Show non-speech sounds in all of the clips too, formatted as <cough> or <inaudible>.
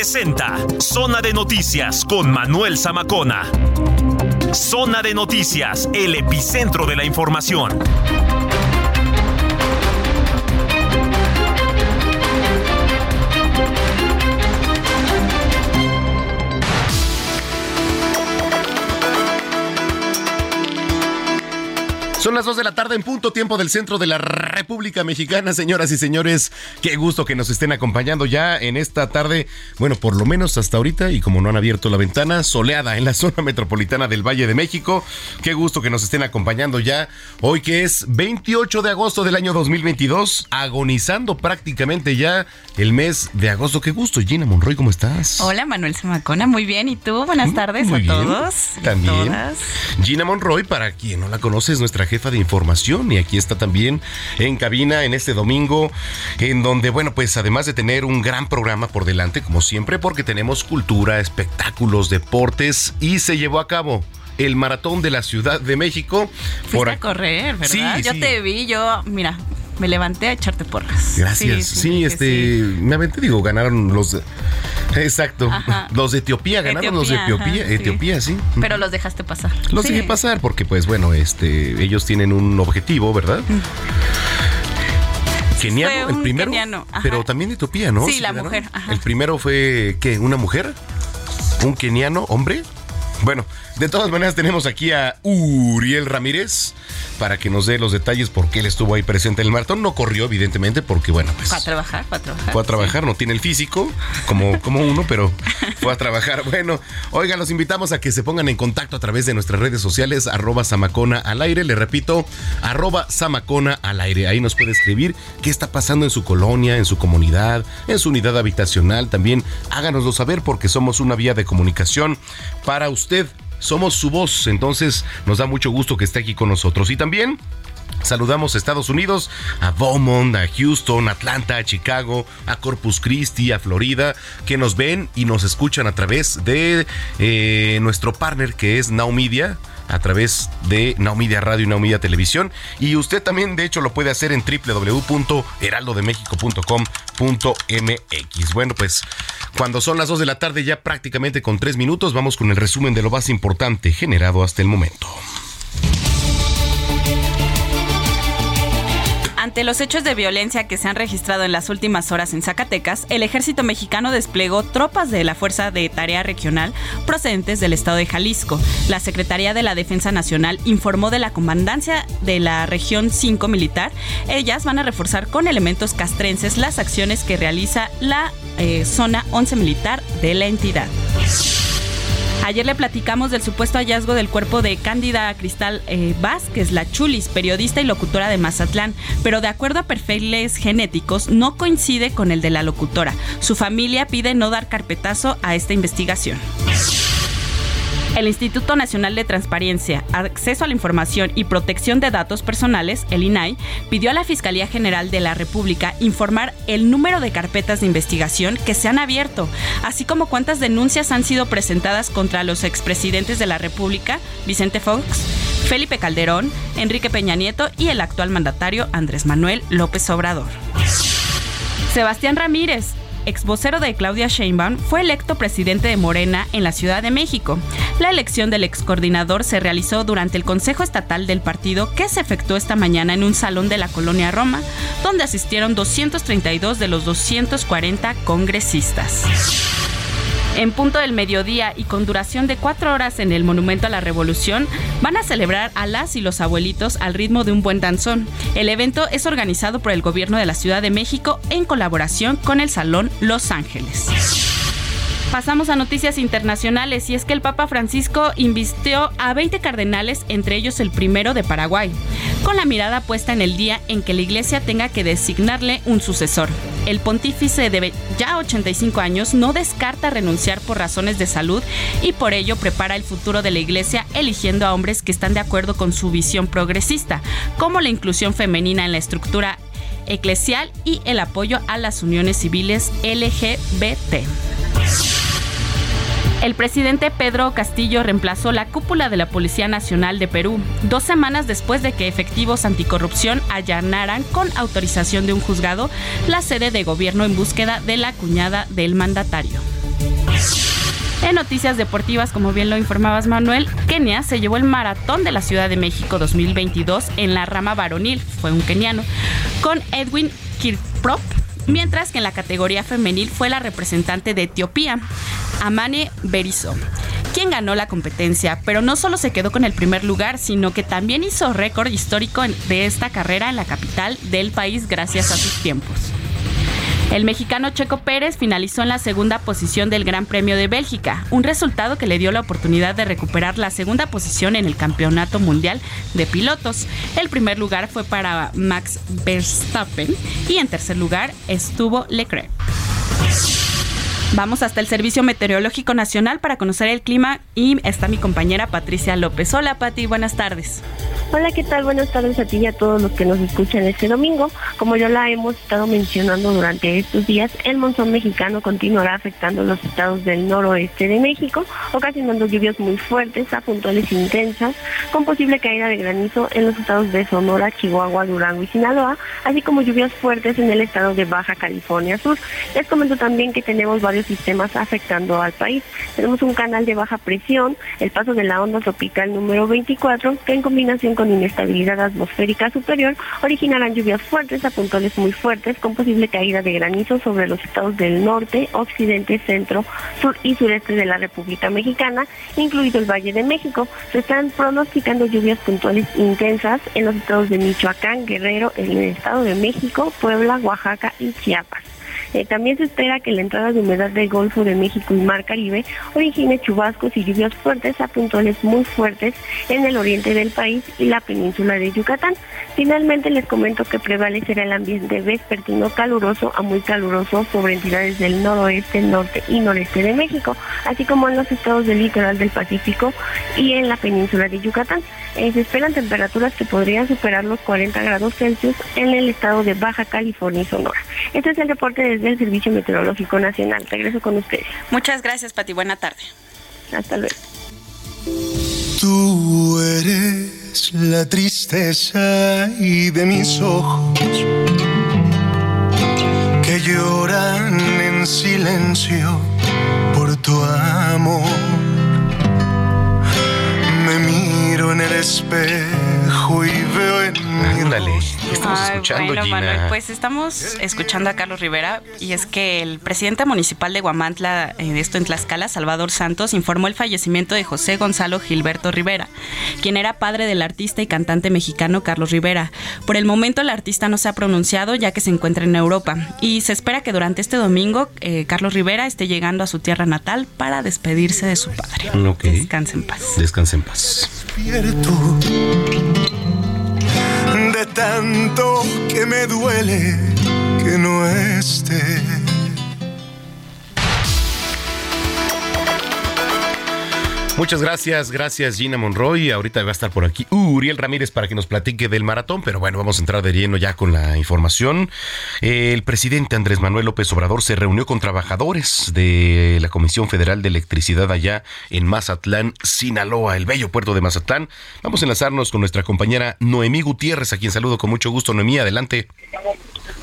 Presenta Zona de Noticias con Manuel Zamacona. Zona de Noticias, el epicentro de la información. Son las 2 de la tarde en punto tiempo del centro de la República Mexicana, señoras y señores. Qué gusto que nos estén acompañando ya en esta tarde, bueno, por lo menos hasta ahorita y como no han abierto la ventana, soleada en la <laughs> zona metropolitana del Valle de México. Qué gusto que nos estén acompañando ya hoy que es 28 de agosto del año 2022, agonizando prácticamente ya el mes de agosto. Qué gusto, Gina Monroy, ¿cómo estás? Hola Manuel Zamacona, muy bien. ¿Y tú? Buenas tardes Muy a bien. todos. También. todas. Gina Monroy, para quien no la conoce, es nuestra jefa de información y aquí está también en cabina en este domingo, en donde, bueno, pues además de tener un gran programa por delante, como siempre, porque tenemos cultura, espectáculos, deportes y se llevó a cabo el maratón de la Ciudad de México. Fuiste a correr, ¿verdad? Sí, yo sí. te vi, yo, mira, me levanté a echarte porras. Gracias. Sí, este, sí. me aventé, digo, ganaron los. exacto. Ajá. Los de Etiopía, ganaron los de Etiopía, Etiopía, ajá, sí. Etiopía, sí. Pero los dejaste pasar. Los dejé pasar porque, pues bueno, este, ellos tienen un objetivo, ¿verdad? Keniano, Fue el primero, keniano, pero también de Etiopía, ¿no? Sí, la ganaron? mujer, ajá. El primero fue, ¿qué? ¿Una mujer? ¿Un keniano, hombre? Bueno, de todas maneras tenemos aquí a Uriel Ramírez para que nos dé los detalles por qué él estuvo ahí presente en el maratón. No corrió, evidentemente, porque, bueno, pues Fue a trabajar, fue a trabajar. fue a trabajar, no tiene el físico como, <laughs> como uno, pero fue a trabajar. Bueno, oigan, los invitamos a que se pongan en contacto a través de nuestras redes sociales, arroba Samacona al aire, le repito, arroba Samacona al aire. Ahí nos puede escribir qué está pasando en su colonia, en su comunidad, en su unidad habitacional. También háganoslo saber porque somos una vía de comunicación para usted. Somos su voz, entonces nos da mucho gusto que esté aquí con nosotros. Y también Saludamos a Estados Unidos, a Beaumont, a Houston, Atlanta, a Chicago, a Corpus Christi, a Florida, que nos ven y nos escuchan a través de eh, nuestro partner que es Now Media a través de Now Media Radio y Now Media Televisión. Y usted también, de hecho, lo puede hacer en www.heraldodemexico.com.mx. Bueno, pues cuando son las 2 de la tarde, ya prácticamente con 3 minutos, vamos con el resumen de lo más importante generado hasta el momento. Ante los hechos de violencia que se han registrado en las últimas horas en Zacatecas, el ejército mexicano desplegó tropas de la Fuerza de Tarea Regional procedentes del estado de Jalisco. La Secretaría de la Defensa Nacional informó de la comandancia de la región 5 militar. Ellas van a reforzar con elementos castrenses las acciones que realiza la eh, zona 11 militar de la entidad. Ayer le platicamos del supuesto hallazgo del cuerpo de Cándida Cristal eh, Vázquez, la Chulis, periodista y locutora de Mazatlán, pero de acuerdo a perfiles genéticos no coincide con el de la locutora. Su familia pide no dar carpetazo a esta investigación. El Instituto Nacional de Transparencia, Acceso a la Información y Protección de Datos Personales, el INAI, pidió a la Fiscalía General de la República informar el número de carpetas de investigación que se han abierto, así como cuántas denuncias han sido presentadas contra los expresidentes de la República, Vicente Fox, Felipe Calderón, Enrique Peña Nieto y el actual mandatario Andrés Manuel López Obrador. Sebastián Ramírez, ex vocero de Claudia Sheinbaum, fue electo presidente de Morena en la Ciudad de México. La elección del ex coordinador se realizó durante el Consejo Estatal del partido que se efectuó esta mañana en un salón de la colonia Roma, donde asistieron 232 de los 240 congresistas. En punto del mediodía y con duración de cuatro horas en el Monumento a la Revolución, van a celebrar a las y los abuelitos al ritmo de un buen danzón. El evento es organizado por el Gobierno de la Ciudad de México en colaboración con el Salón Los Ángeles. Pasamos a noticias internacionales y es que el Papa Francisco invistió a 20 cardenales, entre ellos el primero de Paraguay, con la mirada puesta en el día en que la iglesia tenga que designarle un sucesor. El pontífice de ya 85 años no descarta renunciar por razones de salud y por ello prepara el futuro de la iglesia eligiendo a hombres que están de acuerdo con su visión progresista, como la inclusión femenina en la estructura eclesial y el apoyo a las uniones civiles LGBT. El presidente Pedro Castillo reemplazó la cúpula de la Policía Nacional de Perú dos semanas después de que efectivos anticorrupción allanaran con autorización de un juzgado la sede de gobierno en búsqueda de la cuñada del mandatario. En noticias deportivas, como bien lo informabas Manuel, Kenia se llevó el maratón de la Ciudad de México 2022 en la rama varonil, fue un keniano, con Edwin Kirprop mientras que en la categoría femenil fue la representante de Etiopía, Amane Berizo, quien ganó la competencia, pero no solo se quedó con el primer lugar, sino que también hizo récord histórico de esta carrera en la capital del país gracias a sus tiempos. El mexicano Checo Pérez finalizó en la segunda posición del Gran Premio de Bélgica, un resultado que le dio la oportunidad de recuperar la segunda posición en el Campeonato Mundial de Pilotos. El primer lugar fue para Max Verstappen y en tercer lugar estuvo Leclerc. Vamos hasta el Servicio Meteorológico Nacional para conocer el clima y está mi compañera Patricia López. Hola Pati, buenas tardes. Hola, ¿qué tal? Buenas tardes a ti y a todos los que nos escuchan este domingo. Como ya la hemos estado mencionando durante estos días, el monzón mexicano continuará afectando los estados del noroeste de México, ocasionando lluvias muy fuertes a puntuales intensas, con posible caída de granizo en los estados de Sonora, Chihuahua, Durango y Sinaloa, así como lluvias fuertes en el estado de Baja California Sur. Les comento también que tenemos varios sistemas afectando al país. Tenemos un canal de baja presión, el paso de la onda tropical número 24, que en combinación con inestabilidad atmosférica superior originarán lluvias fuertes a puntuales muy fuertes con posible caída de granizo sobre los estados del norte, occidente, centro, sur y sureste de la República Mexicana, incluido el Valle de México. Se están pronosticando lluvias puntuales intensas en los estados de Michoacán, Guerrero, en el Estado de México, Puebla, Oaxaca y Chiapas. Eh, también se espera que la entrada de humedad del Golfo de México y Mar Caribe origine chubascos y lluvias fuertes a puntuales muy fuertes en el oriente del país y la península de Yucatán. Finalmente les comento que prevalecerá el ambiente vespertino caluroso a muy caluroso sobre entidades del noroeste, norte y noreste de México, así como en los estados del litoral del Pacífico y en la península de Yucatán. Eh, se esperan temperaturas que podrían superar los 40 grados Celsius en el estado de Baja California y Sonora. Este es el reporte de del Servicio Meteorológico Nacional. Regreso con ustedes. Muchas gracias, Pati. Buena tarde. Hasta luego. Tú eres la tristeza y de mis ojos que lloran en silencio por tu amor. Me miro en el espejo y veo en Ándale, estamos escuchando, bueno, Gina? Manuel, pues estamos escuchando a Carlos Rivera y es que el presidente municipal de Guamantla, eh, esto en Tlaxcala, Salvador Santos, informó el fallecimiento de José Gonzalo Gilberto Rivera, quien era padre del artista y cantante mexicano Carlos Rivera. Por el momento el artista no se ha pronunciado ya que se encuentra en Europa y se espera que durante este domingo eh, Carlos Rivera esté llegando a su tierra natal para despedirse de su padre. Ok. Descanse en paz. Descanse en paz. De tanto que me duele que no esté. Muchas gracias, gracias Gina Monroy. Ahorita va a estar por aquí Uriel Ramírez para que nos platique del maratón, pero bueno, vamos a entrar de lleno ya con la información. El presidente Andrés Manuel López Obrador se reunió con trabajadores de la Comisión Federal de Electricidad allá en Mazatlán, Sinaloa, el bello puerto de Mazatlán. Vamos a enlazarnos con nuestra compañera Noemí Gutiérrez, a quien saludo con mucho gusto. Noemí, adelante.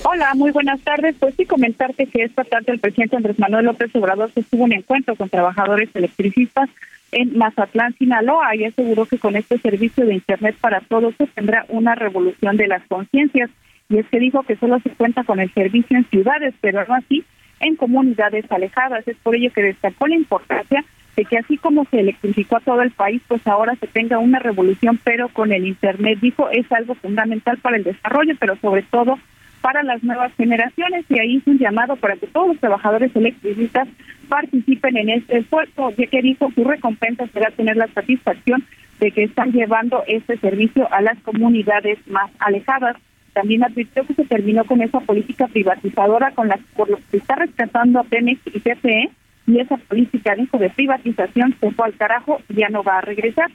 Hola, muy buenas tardes. Pues sí, comentarte que esta tarde el presidente Andrés Manuel López Obrador sostuvo un encuentro con trabajadores electricistas en Mazatlán, Sinaloa, y aseguró que con este servicio de Internet para todos se tendrá una revolución de las conciencias. Y es que dijo que solo se cuenta con el servicio en ciudades, pero no así en comunidades alejadas. Es por ello que destacó la importancia de que así como se electrificó a todo el país, pues ahora se tenga una revolución, pero con el Internet. Dijo, es algo fundamental para el desarrollo, pero sobre todo para las nuevas generaciones y ahí hizo un llamado para que todos los trabajadores electricistas participen en este esfuerzo, ya que dijo su recompensa será tener la satisfacción de que están llevando este servicio a las comunidades más alejadas. También advirtió que se terminó con esa política privatizadora con la por lo que está rescatando a Pemex y TCE y esa política dijo de privatización se fue al carajo y ya no va a regresar.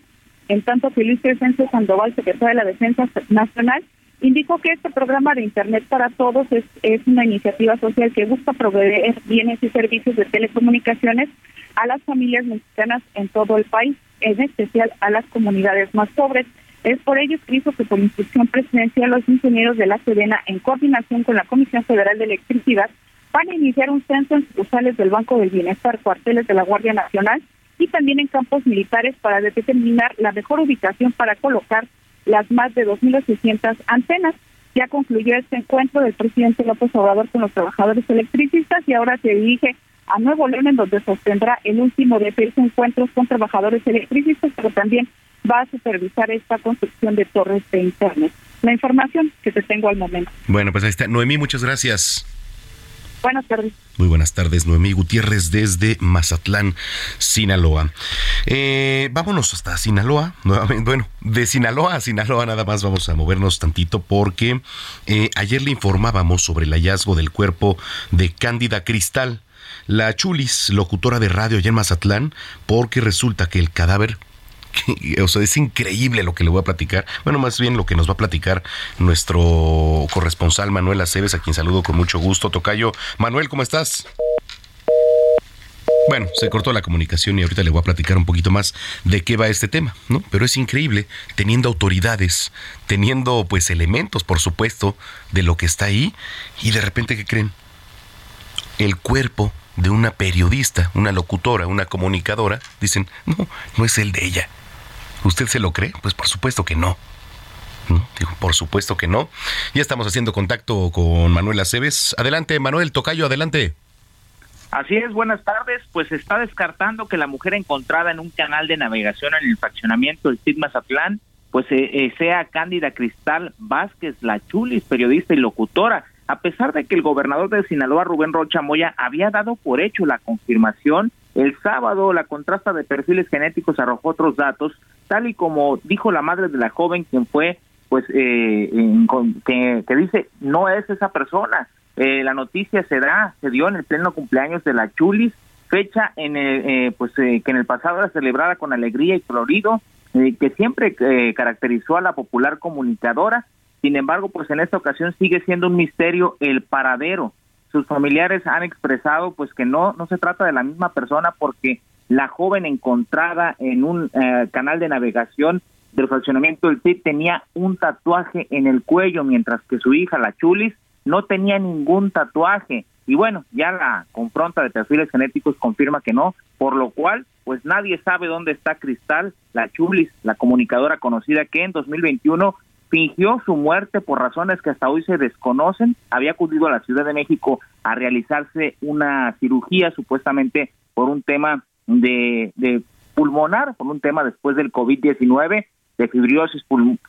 En tanto que Luis Crescencio Sandoval, secretario de la Defensa Nacional, indicó que este programa de Internet para Todos es, es una iniciativa social que busca proveer bienes y servicios de telecomunicaciones a las familias mexicanas en todo el país, en especial a las comunidades más pobres. Es por ello hizo que por instrucción presidencial los ingenieros de la Sedena, en coordinación con la Comisión Federal de Electricidad, van a iniciar un censo en sucursales del Banco del Bienestar, cuarteles de la Guardia Nacional y también en campos militares para determinar la mejor ubicación para colocar las más de 2.800 antenas. Ya concluyó este encuentro del presidente López Obrador con los trabajadores electricistas y ahora se dirige a Nuevo León, en donde sostendrá el último de seis encuentros con trabajadores electricistas, pero también va a supervisar esta construcción de torres de internet. La información que te tengo al momento. Bueno, pues ahí está. Noemí, muchas gracias. Buenas tardes. Muy buenas tardes, Noemí Gutiérrez desde Mazatlán, Sinaloa. Eh, vámonos hasta Sinaloa, <laughs> nuevamente. Bueno, de Sinaloa a Sinaloa nada más vamos a movernos tantito porque eh, ayer le informábamos sobre el hallazgo del cuerpo de Cándida Cristal, la Chulis, locutora de radio allá en Mazatlán, porque resulta que el cadáver <laughs> o sea, es increíble lo que le voy a platicar. Bueno, más bien lo que nos va a platicar nuestro corresponsal Manuel Aceves, a quien saludo con mucho gusto. Tocayo, Manuel, ¿cómo estás? Bueno, se cortó la comunicación y ahorita le voy a platicar un poquito más de qué va este tema, ¿no? Pero es increíble, teniendo autoridades, teniendo pues elementos, por supuesto, de lo que está ahí, y de repente, ¿qué creen? El cuerpo de una periodista, una locutora, una comunicadora, dicen, no, no es el de ella, ¿Usted se lo cree? Pues por supuesto que no. Digo, por supuesto que no. Ya estamos haciendo contacto con Manuel Aceves. Adelante, Manuel Tocayo, adelante. Así es, buenas tardes. Pues se está descartando que la mujer encontrada en un canal de navegación en el fraccionamiento del CID Mazatlán, pues eh, eh, sea Cándida Cristal Vázquez, la chulis, periodista y locutora. A pesar de que el gobernador de Sinaloa, Rubén Rocha Moya, había dado por hecho la confirmación, el sábado la contrasta de perfiles genéticos arrojó otros datos tal y como dijo la madre de la joven, quien fue, pues, eh, que, dice, no es esa persona. Eh, la noticia se da, se dio en el pleno cumpleaños de la Chulis, fecha en el, eh, pues, que en el pasado era celebrada con alegría y colorido, que siempre caracterizó a la popular comunicadora. Sin embargo, pues en esta ocasión sigue siendo un misterio el paradero. Sus familiares han expresado pues que no no se trata de la misma persona porque la joven encontrada en un eh, canal de navegación del fraccionamiento del CID tenía un tatuaje en el cuello, mientras que su hija, la Chulis, no tenía ningún tatuaje. Y bueno, ya la confronta de perfiles genéticos confirma que no, por lo cual, pues nadie sabe dónde está Cristal, la Chulis, la comunicadora conocida que en 2021 fingió su muerte por razones que hasta hoy se desconocen. Había acudido a la Ciudad de México a realizarse una cirugía supuestamente por un tema de, de pulmonar, por un tema después del COVID-19, de fibriosis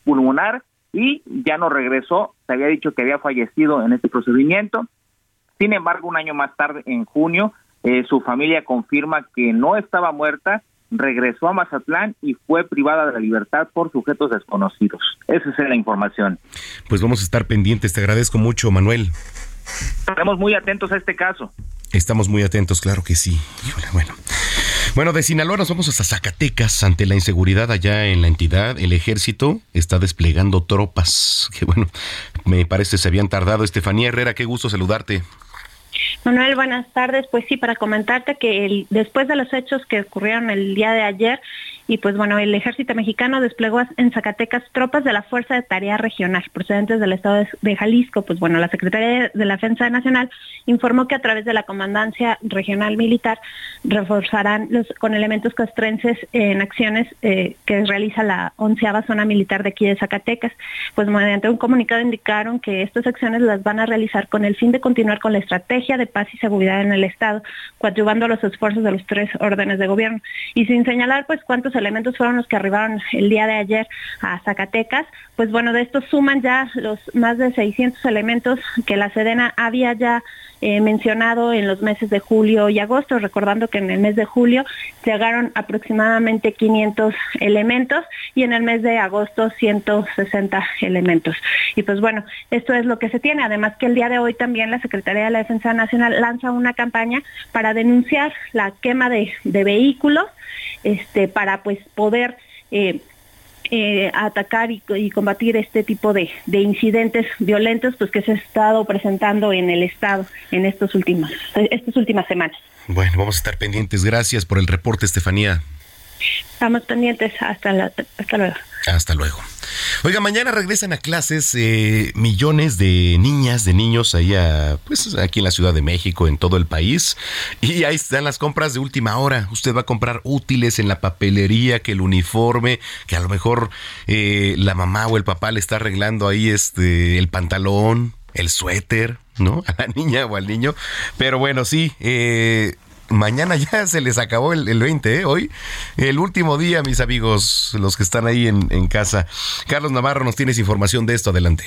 pulmonar, y ya no regresó, se había dicho que había fallecido en este procedimiento. Sin embargo, un año más tarde, en junio, eh, su familia confirma que no estaba muerta, regresó a Mazatlán y fue privada de la libertad por sujetos desconocidos. Esa es la información. Pues vamos a estar pendientes. Te agradezco mucho, Manuel. Estamos muy atentos a este caso. Estamos muy atentos, claro que sí. Bueno. Bueno, de Sinaloa nos vamos hasta Zacatecas. Ante la inseguridad allá en la entidad, el ejército está desplegando tropas. Que bueno, me parece se habían tardado. Estefanía Herrera, qué gusto saludarte. Manuel, buenas tardes. Pues sí, para comentarte que el, después de los hechos que ocurrieron el día de ayer, y pues bueno, el ejército mexicano desplegó en Zacatecas tropas de la Fuerza de Tarea Regional procedentes del estado de, Jalisco. Pues bueno, la Secretaría de la Defensa Nacional informó que a través de la Comandancia Regional Militar reforzarán los, con elementos castrenses en acciones eh, que realiza la onceava zona militar de aquí de Zacatecas. Pues mediante un comunicado indicaron que estas acciones las van a realizar con el fin de continuar con la estrategia de paz y seguridad en el estado, coadyuvando los esfuerzos de los tres órdenes de gobierno. Y sin señalar pues cuántos elementos fueron los que arribaron el día de ayer a Zacatecas. Pues bueno, de estos suman ya los más de 600 elementos que la Sedena había ya eh, mencionado en los meses de julio y agosto, recordando que en el mes de julio llegaron aproximadamente 500 elementos y en el mes de agosto 160 elementos. Y pues bueno, esto es lo que se tiene. Además que el día de hoy también la Secretaría de la Defensa Nacional lanza una campaña para denunciar la quema de, vehículos, este, para pues poder eh, eh, atacar y, combatir este tipo de, incidentes violentos pues que se ha estado presentando en el estado en estos últimos estas últimas semanas. Bueno, vamos a estar pendientes. Gracias por el reporte, Estefanía. Estamos pendientes. Hasta, la, hasta luego. Hasta luego. Oiga, mañana regresan a clases eh, millones de niñas, de niños ahí pues aquí en la Ciudad de México, en todo el país. Y ahí están las compras de última hora. Usted va a comprar útiles en la papelería, que el uniforme, que a lo mejor eh, la mamá o el papá le está arreglando ahí este el pantalón, el suéter, ¿no? <laughs> A la niña o al niño. Pero bueno, sí, eh, mañana ya se les acabó el, 20, ¿eh? Hoy, el último día, mis amigos, los que están ahí en, en casa. Carlos Navarro, nos tienes información de esto. Adelante.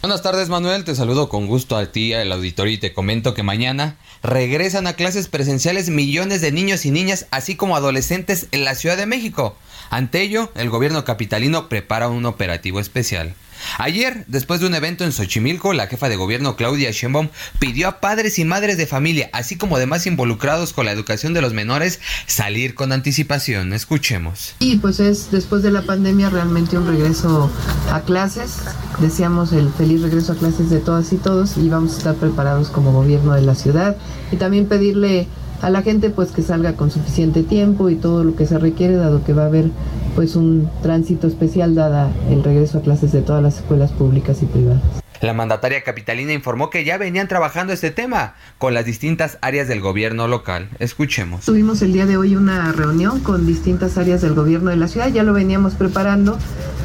Buenas tardes, Manuel. Te saludo con gusto a ti, al auditorio, y te comento que mañana regresan a clases presenciales millones de niños y niñas, así como adolescentes en la Ciudad de México. Ante ello, el gobierno capitalino prepara un operativo especial. Ayer, después de un evento en Xochimilco, la jefa de gobierno Claudia Sheinbaum pidió a padres y madres de familia, así como demás involucrados con la educación de los menores, salir con anticipación. Escuchemos. Y pues es después de la pandemia realmente un regreso a clases. Deseamos el feliz regreso a clases de todas y todos y vamos a estar preparados como gobierno de la ciudad y también pedirle a la gente pues que salga con suficiente tiempo y todo lo que se requiere dado que va a haber pues un tránsito especial dada el regreso a clases de todas las escuelas públicas y privadas. La mandataria capitalina informó que ya venían trabajando este tema con las distintas áreas del gobierno local. Escuchemos. Tuvimos el día de hoy una reunión con distintas áreas del gobierno de la ciudad, ya lo veníamos preparando,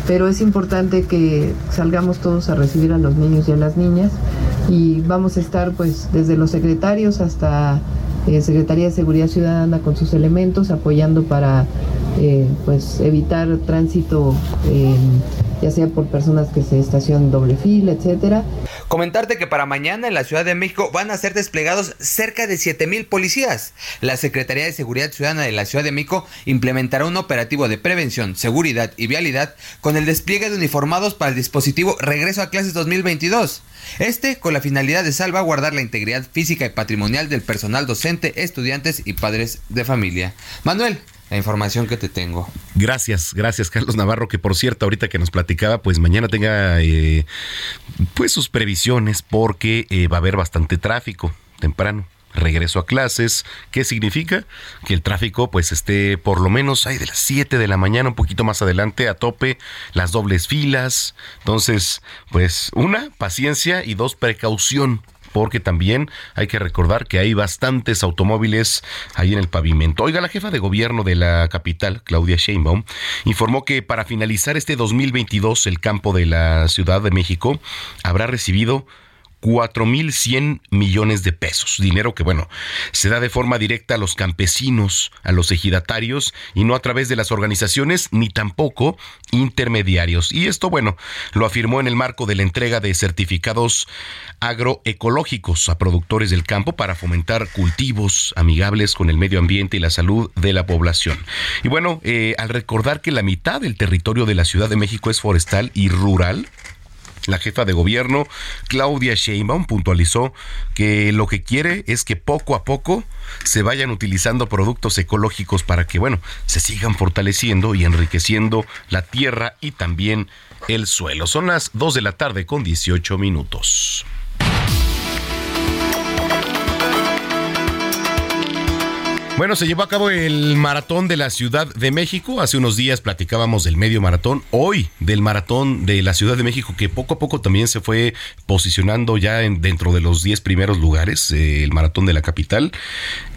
pero es importante que salgamos todos a recibir a los niños y a las niñas y vamos a estar pues desde los secretarios hasta eh, Secretaría de Seguridad Ciudadana con sus elementos apoyando para eh, pues evitar tránsito eh, ya sea por personas que se estacionan doble fila, etcétera. Comentarte que para mañana en la Ciudad de México van a ser desplegados cerca de 7 mil policías. La Secretaría de Seguridad Ciudadana de la Ciudad de México implementará un operativo de prevención, seguridad y vialidad con el despliegue de uniformados para el dispositivo Regreso a Clases 2022. Este con la finalidad de salvaguardar la integridad física y patrimonial del personal docente, estudiantes y padres de familia. Manuel, la información que te tengo. Gracias, gracias Carlos Navarro, que por cierto ahorita que nos platicaba, pues mañana tenga eh, pues sus previsiones porque eh, va a haber bastante tráfico temprano. Regreso a clases, ¿qué significa? Que el tráfico pues esté por lo menos ahí de las 7 de la mañana, un poquito más adelante, a tope, las dobles filas. Entonces, pues una, paciencia y dos, precaución porque también hay que recordar que hay bastantes automóviles ahí en el pavimento. Oiga, la jefa de gobierno de la capital, Claudia Sheinbaum, informó que para finalizar este 2022 el campo de la Ciudad de México habrá recibido 4.100 millones de pesos. Dinero que, bueno, se da de forma directa a los campesinos, a los ejidatarios y no a través de las organizaciones ni tampoco intermediarios. Y esto, bueno, lo afirmó en el marco de la entrega de certificados agroecológicos a productores del campo para fomentar cultivos amigables con el medio ambiente y la salud de la población. Y bueno, eh, al recordar que la mitad del territorio de la Ciudad de México es forestal y rural, la jefa de gobierno, Claudia Sheinbaum, puntualizó que lo que quiere es que poco a poco se vayan utilizando productos ecológicos para que, bueno, se sigan fortaleciendo y enriqueciendo la tierra y también el suelo. Son las 2 de la tarde con 18 minutos. Bueno, se llevó a cabo el maratón de la Ciudad de México. Hace unos días platicábamos del medio maratón. Hoy del maratón de la Ciudad de México, que poco a poco también se fue posicionando ya en, dentro de los 10 primeros lugares, eh, el maratón de la capital.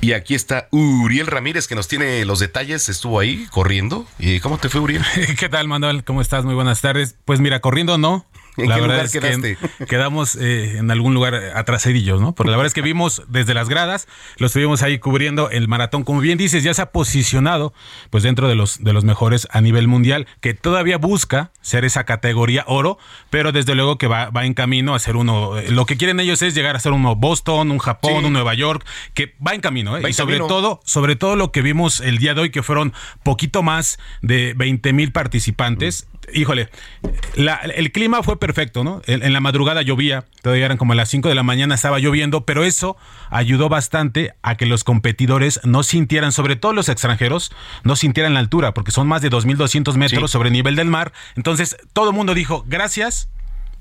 Y aquí está Uriel Ramírez, que nos tiene los detalles. Estuvo ahí corriendo. ¿Y ¿Cómo te fue, Uriel? <laughs> ¿Qué tal, Manuel? ¿Cómo estás? Muy buenas tardes. Pues mira, corriendo no, ¿En la qué verdad lugar es quedaste? que quedamos eh, en algún lugar atrasadillos, ¿no? Porque la verdad es que vimos desde las gradas, lo estuvimos ahí cubriendo el maratón. Como bien dices, ya se ha posicionado pues dentro de los, de los mejores a nivel mundial, que todavía busca ser esa categoría oro, pero desde luego que va, va en camino a ser uno. eh, Lo que quieren ellos es llegar a ser uno Boston, un Japón, Sí. un Nueva York, que va en camino, ¿eh? Va en y sobre camino. todo, sobre todo lo que vimos el día de hoy, que fueron poquito más de 20 mil participantes. Híjole, la- el clima fue perfecto, ¿no? En, en la madrugada llovía, todavía eran como las 5 de la mañana, estaba lloviendo, pero eso ayudó bastante a que los competidores no sintieran, sobre todo los extranjeros, no sintieran la altura, porque son más de 2.200 metros Sí. sobre el nivel del mar. Entonces, todo el mundo dijo, gracias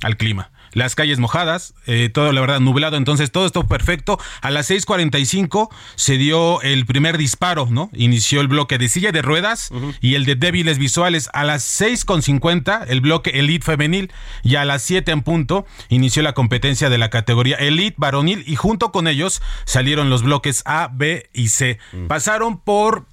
al clima. Las calles mojadas, eh, todo la verdad nublado, entonces todo esto perfecto. A las 6:45 se dio el primer disparo, ¿no? Inició el bloque de silla de ruedas y el de débiles visuales. A las 6:50 el bloque Elite femenil y a las 7 en punto inició la competencia de la categoría Elite varonil y junto con ellos salieron los bloques A, B y C. Pasaron por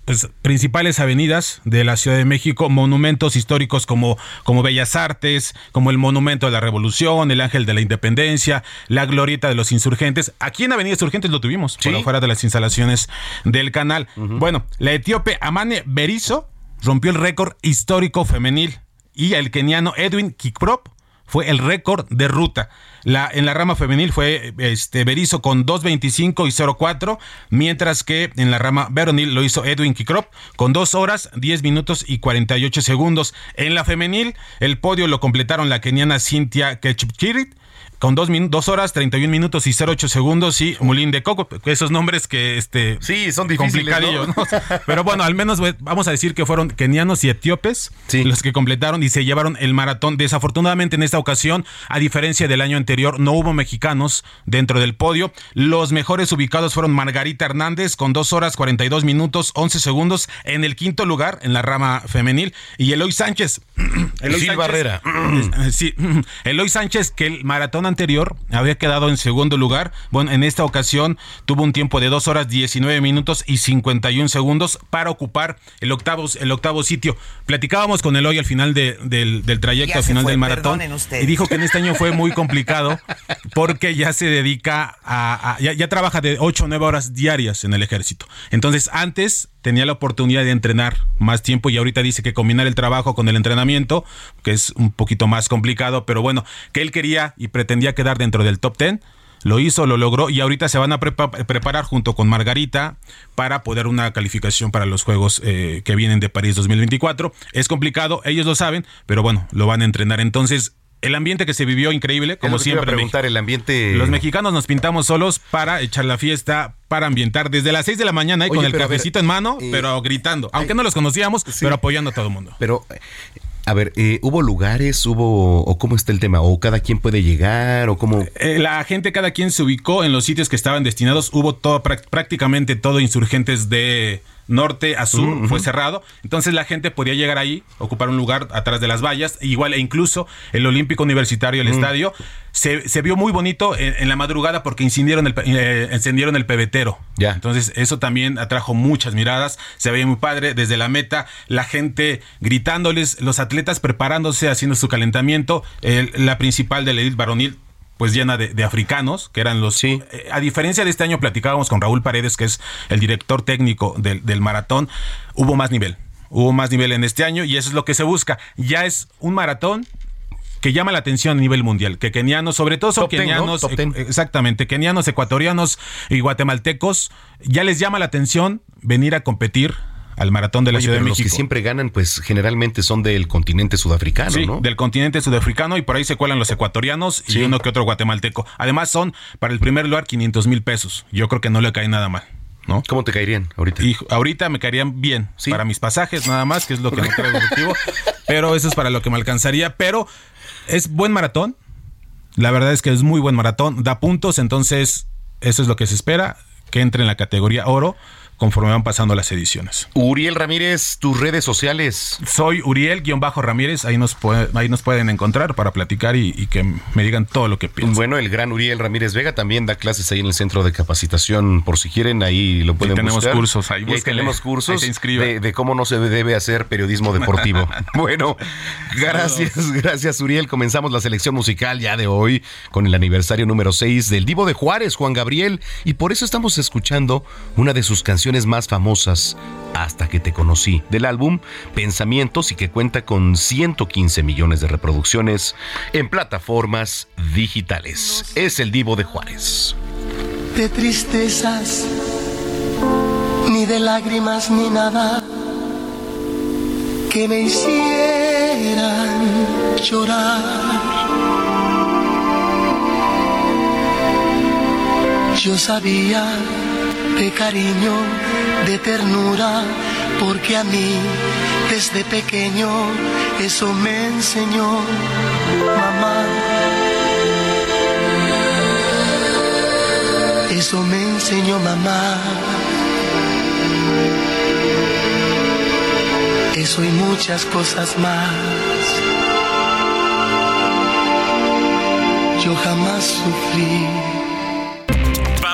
principales avenidas de la Ciudad de México, monumentos históricos como, como Bellas Artes, como el Monumento de la Revolución, el Ángel de la Independencia, la Glorieta de los Insurgentes. Aquí en Avenida Insurgentes lo tuvimos, por afuera de las instalaciones del canal. Bueno, la etíope Amane Berizo rompió el récord histórico femenil y el keniano Edwin Kiprop fue el récord de ruta. En la rama femenil fue este Berizo con 2.25 y 0.4, mientras que en la rama varonil lo hizo Edwin Kikrop con 2 horas, 10 minutos y 48 segundos. En la femenil, el podio lo completaron la keniana Cynthia Kechipchirit con 2 dos horas, 31 minutos y 08 segundos y Mulín de Coco, esos nombres que este Sí, son complicadillos, ¿no? ¿no? <laughs> Pero bueno, al menos vamos a decir que fueron kenianos y etíopes los que completaron y se llevaron el maratón. Desafortunadamente en esta ocasión, a diferencia del año anterior, no hubo mexicanos dentro del podio. Los mejores ubicados fueron Margarita Hernández con 2 horas 42 minutos 11 segundos en el quinto lugar en la rama femenil y Eloy Sánchez. <clears throat> Gil Barrera. <clears throat> Sí, <clears throat> Eloy Sánchez que el maratón anterior había quedado en segundo lugar. Bueno, en esta ocasión tuvo un tiempo de 2 horas 19 minutos y 51 segundos para ocupar el octavo, el octavo sitio. Platicábamos con Eloy al final de- del, del trayecto, Ya al final fue, del maratón, y dijo que en este año fue muy complicado porque ya se dedica a, a- ya, ya trabaja de 8 o 9 horas diarias en el ejército. Entonces, antes tenía la oportunidad de entrenar más tiempo y ahorita dice que combinar el trabajo con el entrenamiento, que es un poquito más complicado, pero bueno, que él quería y pretendía quedar dentro del top 10. Lo hizo, lo logró y ahorita se van a prepa- preparar junto con Margarita para poder una calificación para los Juegos eh, que vienen de París 2024. Es complicado, ellos lo saben, pero bueno, lo van a entrenar. Entonces, el ambiente que se vivió increíble, como iba a siempre. preguntar, el ambiente. los mexicanos nos pintamos solos para echar la fiesta, para ambientar desde las 6 de la mañana y Oye, con el ver, cafecito en mano, eh, pero gritando. Aunque no los conocíamos, pero apoyando a todo el mundo. Pero, a ver, eh, ¿hubo lugares? ¿Hubo. o cómo está el tema? ¿O cada quien puede llegar? ¿O cómo.? Eh, la gente, cada quien se ubicó en los sitios que estaban destinados. Hubo todo, prácticamente todo insurgentes de norte a sur, fue cerrado. Entonces la gente podía llegar ahí, ocupar un lugar atrás de las vallas. Igual e incluso el Olímpico Universitario, el Mm. estadio, se, se vio muy bonito en, en la madrugada porque encendieron el, eh, encendieron el pebetero. Ya. Entonces eso también atrajo muchas miradas. Se veía muy padre desde la meta, la gente gritándoles, los atletas preparándose, haciendo su calentamiento. El- la principal del Elite Varonil pues llena de, de africanos, que eran los... eh, a diferencia de este año, platicábamos con Raúl Paredes, que es el director técnico del, del maratón, hubo más nivel. Hubo más nivel en este año y eso es lo que se busca. Ya es un maratón que llama la atención a nivel mundial, que kenianos, sobre todo son kenianos, ten. eh, exactamente, kenianos, ecuatorianos y guatemaltecos, ya les llama la atención venir a competir al maratón de la Oye, Ciudad de pero los que México. siempre ganan, pues generalmente son del continente sudafricano, Sí, ¿no? del continente sudafricano y por ahí se cuelan los ecuatorianos y Sí. uno que otro guatemalteco. Además son para el primer lugar 500 mil pesos. Yo creo que no le cae nada mal. ¿no? ¿Cómo te caerían ahorita? Y ahorita me caerían bien para mis pasajes nada más, que es lo que no traigo objetivo, <laughs> pero eso es para lo que me alcanzaría, pero es buen maratón. La verdad es que es muy buen maratón, da puntos, entonces eso es lo que se espera, que entre en la categoría oro conforme van pasando las ediciones. Uriel Ramírez, tus redes sociales. Soy Uriel-Ramírez, ahí nos, ahí nos pueden encontrar para platicar y, que me digan todo lo que piensan. Bueno, el gran Uriel Ramírez Vega también da clases ahí en el centro de capacitación, por si quieren, ahí lo pueden tenemos cursos, ahí, tenemos cursos de, de, cómo no se debe hacer periodismo deportivo. <laughs> <laughs> bueno, gracias, gracias Uriel. Comenzamos la selección musical ya de hoy con el aniversario número 6 del Divo de Juárez, Juan Gabriel, y por eso estamos escuchando una de sus canciones más famosas hasta que te conocí del álbum Pensamientos y que cuenta con 115 millones de reproducciones en plataformas digitales. Es el Divo de Juárez. De tristezas, ni de lágrimas, ni nada que me hicieran llorar. Yo sabía de cariño, de ternura, porque a mí desde pequeño eso me enseñó mamá. Eso me enseñó mamá. Eso y muchas cosas más. Yo jamás sufrí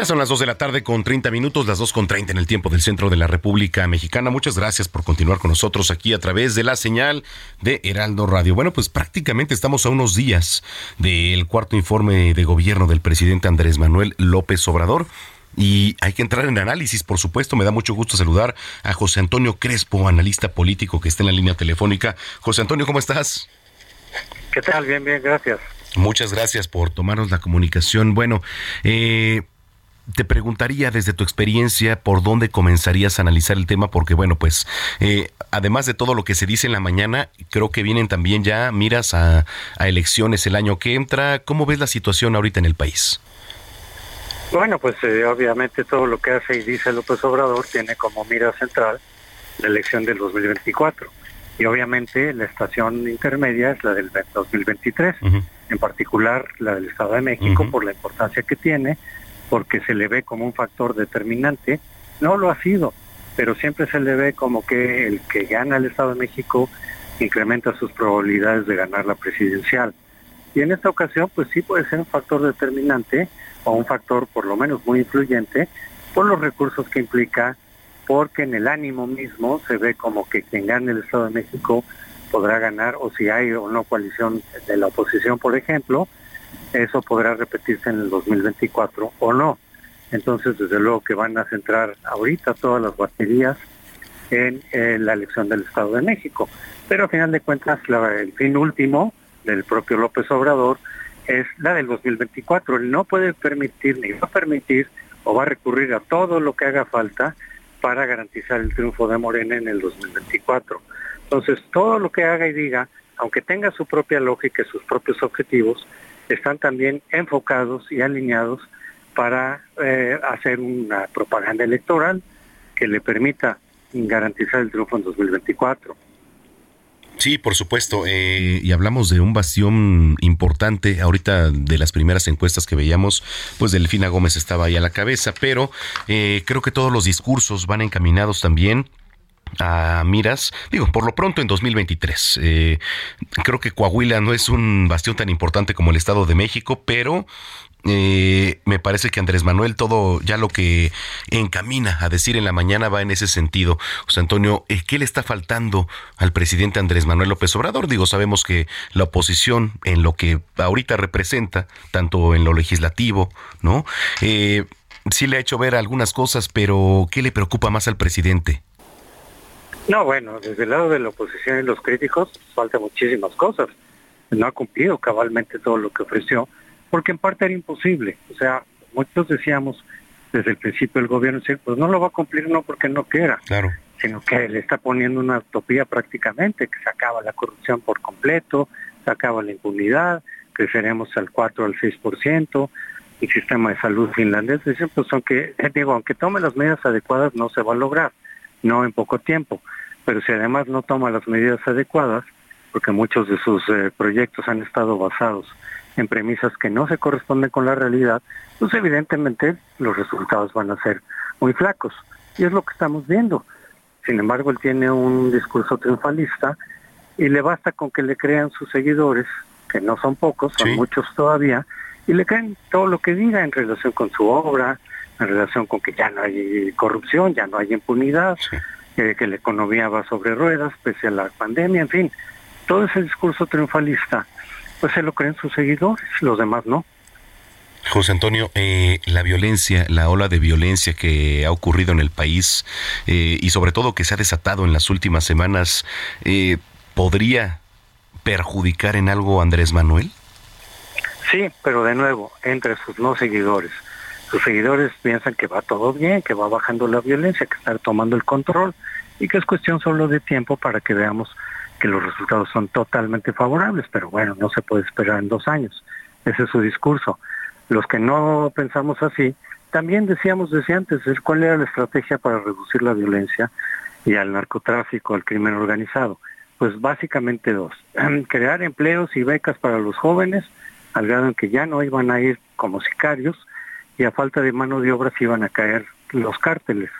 Ya son las 2 de la tarde con 30 minutos, las 2 con 30 en el tiempo del centro de la República Mexicana. Muchas gracias por continuar con nosotros aquí a través de la señal de Heraldo Radio. Bueno, pues prácticamente estamos a unos días del cuarto informe de gobierno del presidente Andrés Manuel López Obrador. Y hay que entrar en análisis, por supuesto. Me da mucho gusto saludar a José Antonio Crespo, analista político que está en la línea telefónica. José Antonio, ¿cómo estás? ¿Qué tal? Bien, bien, gracias. Muchas gracias por tomarnos la comunicación. Bueno, eh, te preguntaría desde tu experiencia por dónde comenzarías a analizar el tema, porque bueno, pues eh, además de todo lo que se dice en la mañana, creo que vienen también ya miras a, elecciones el año que entra. ¿Cómo ves la situación ahorita en el país? Bueno, pues eh, obviamente todo lo que hace y dice López Obrador tiene como mira central la elección del 2024 y obviamente la estación intermedia es la del 2023, en particular la del Estado de México por la importancia que tiene porque se le ve como un factor determinante. No lo ha sido, pero siempre se le ve como que el que gana el Estado de México incrementa sus probabilidades de ganar la presidencial. Y en esta ocasión, pues sí puede ser un factor determinante o un factor por lo menos muy influyente por los recursos que implica, porque en el ánimo mismo se ve como que quien gane el Estado de México podrá ganar, o si hay o no coalición de la oposición, por ejemplo, eso podrá repetirse en el 2024 o no. Entonces, desde luego que van a centrar ahorita todas las baterías en, la elección del Estado de México. Pero a final de cuentas, el fin último del propio López Obrador es la del 2024. Él no puede permitir, ni va a permitir, o va a recurrir a todo lo que haga falta para garantizar el triunfo de Morena en el 2024. Entonces, todo lo que haga y diga, aunque tenga su propia lógica y sus propios objetivos, están también enfocados y alineados para eh, hacer una propaganda electoral que le permita garantizar el triunfo en 2024. Sí, por supuesto. Eh, y hablamos de un bastión importante. Ahorita de las primeras encuestas que veíamos, pues Delfina Gómez estaba ahí a la cabeza, pero eh, creo que todos los discursos van encaminados también a miras, digo, por lo pronto en 2023. Eh, creo que Coahuila no es un bastión tan importante como el Estado de México, pero eh, me parece que Andrés Manuel todo ya lo que encamina a decir en la mañana va en ese sentido. José Antonio, eh, ¿qué le está faltando al presidente Andrés Manuel López Obrador? Digo, sabemos que la oposición en lo que ahorita representa, tanto en lo legislativo, ¿no? sí le ha hecho ver algunas cosas, pero ¿qué le preocupa más al presidente? No, bueno, desde el lado de la oposición y los críticos falta muchísimas cosas. No ha cumplido cabalmente todo lo que ofreció, porque en parte era imposible. O sea, Muchos decíamos desde el principio del gobierno, pues no lo va a cumplir no porque no quiera, claro. sino que le está poniendo una utopía prácticamente, que se acaba la corrupción por completo, se acaba la impunidad, creceremos al 4 al 6%, el sistema de salud finlandés, dicen, pues aunque, <laughs> digo, aunque tome las medidas adecuadas no se va a lograr, no en poco tiempo, pero si además no toma las medidas adecuadas, porque muchos de sus eh, proyectos han estado basados en premisas que no se corresponden con la realidad, pues evidentemente los resultados van a ser muy flacos. Y es lo que estamos viendo. Sin embargo, él tiene un discurso triunfalista y le basta con que le crean sus seguidores, que no son pocos, son muchos todavía, y le creen todo lo que diga en relación con su obra, en relación con que ya no hay corrupción, ya no hay impunidad, eh, que la economía va sobre ruedas pese a la pandemia, en fin, todo ese discurso triunfalista, pues se lo creen sus seguidores, los demás no. José Antonio, eh, la violencia, la ola de violencia que ha ocurrido en el país eh, y sobre todo que se ha desatado en las últimas semanas, eh, ¿podría perjudicar en algo a Andrés Manuel? Sí, pero de nuevo, entre sus no seguidores. Sus seguidores piensan que va todo bien, que va bajando la violencia, que está tomando el control y que es cuestión solo de tiempo para que veamos que los resultados son totalmente favorables, pero bueno, no se puede esperar en dos años. Ese es su discurso. Los que no pensamos así, también decíamos desde antes cuál era la estrategia para reducir la violencia y al narcotráfico, al crimen organizado. Pues básicamente dos. <clears throat> Crear empleos y becas para los jóvenes, al grado en que ya no iban a ir como sicarios y a falta de mano de obra se iban a caer los cárteles.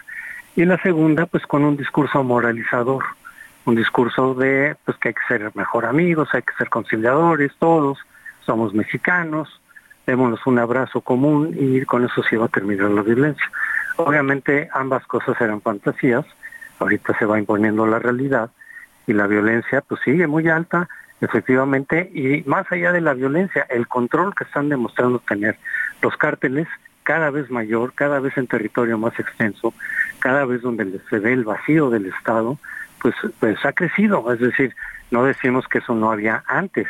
Y la segunda, pues con un discurso moralizador un discurso de pues que hay que ser mejor amigos, hay que ser conciliadores todos, somos mexicanos, démonos un abrazo común y con eso se va a terminar la violencia. Obviamente ambas cosas eran fantasías, ahorita se va imponiendo la realidad y la violencia pues sigue muy alta, efectivamente, y más allá de la violencia, el control que están demostrando tener los cárteles cada vez mayor, cada vez en territorio más extenso, cada vez donde se ve el vacío del Estado, pues, pues ha crecido. Es decir, no decimos que eso no había antes,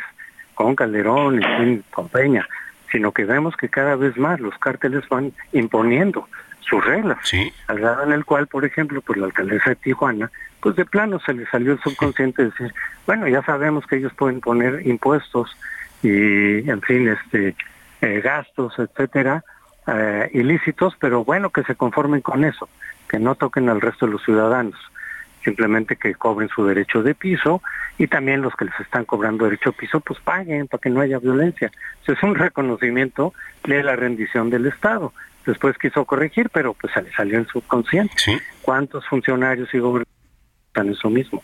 con Calderón, y con Peña, sino que vemos que cada vez más los cárteles van imponiendo sus reglas. Sí. Al grado en el cual, por ejemplo, pues la alcaldesa de Tijuana, pues de plano se le salió el subconsciente decir, bueno, ya sabemos que ellos pueden poner impuestos y, en fin, este eh, gastos, etcétera, eh, ilícitos, pero bueno, que se conformen con eso, que no toquen al resto de los ciudadanos simplemente que cobren su derecho de piso y también los que les están cobrando derecho de piso pues paguen para que no haya violencia. Eso es un reconocimiento de la rendición del Estado. Después quiso corregir, pero pues salió en subconsciente. ¿Cuántos funcionarios y gobernadores están eso mismo?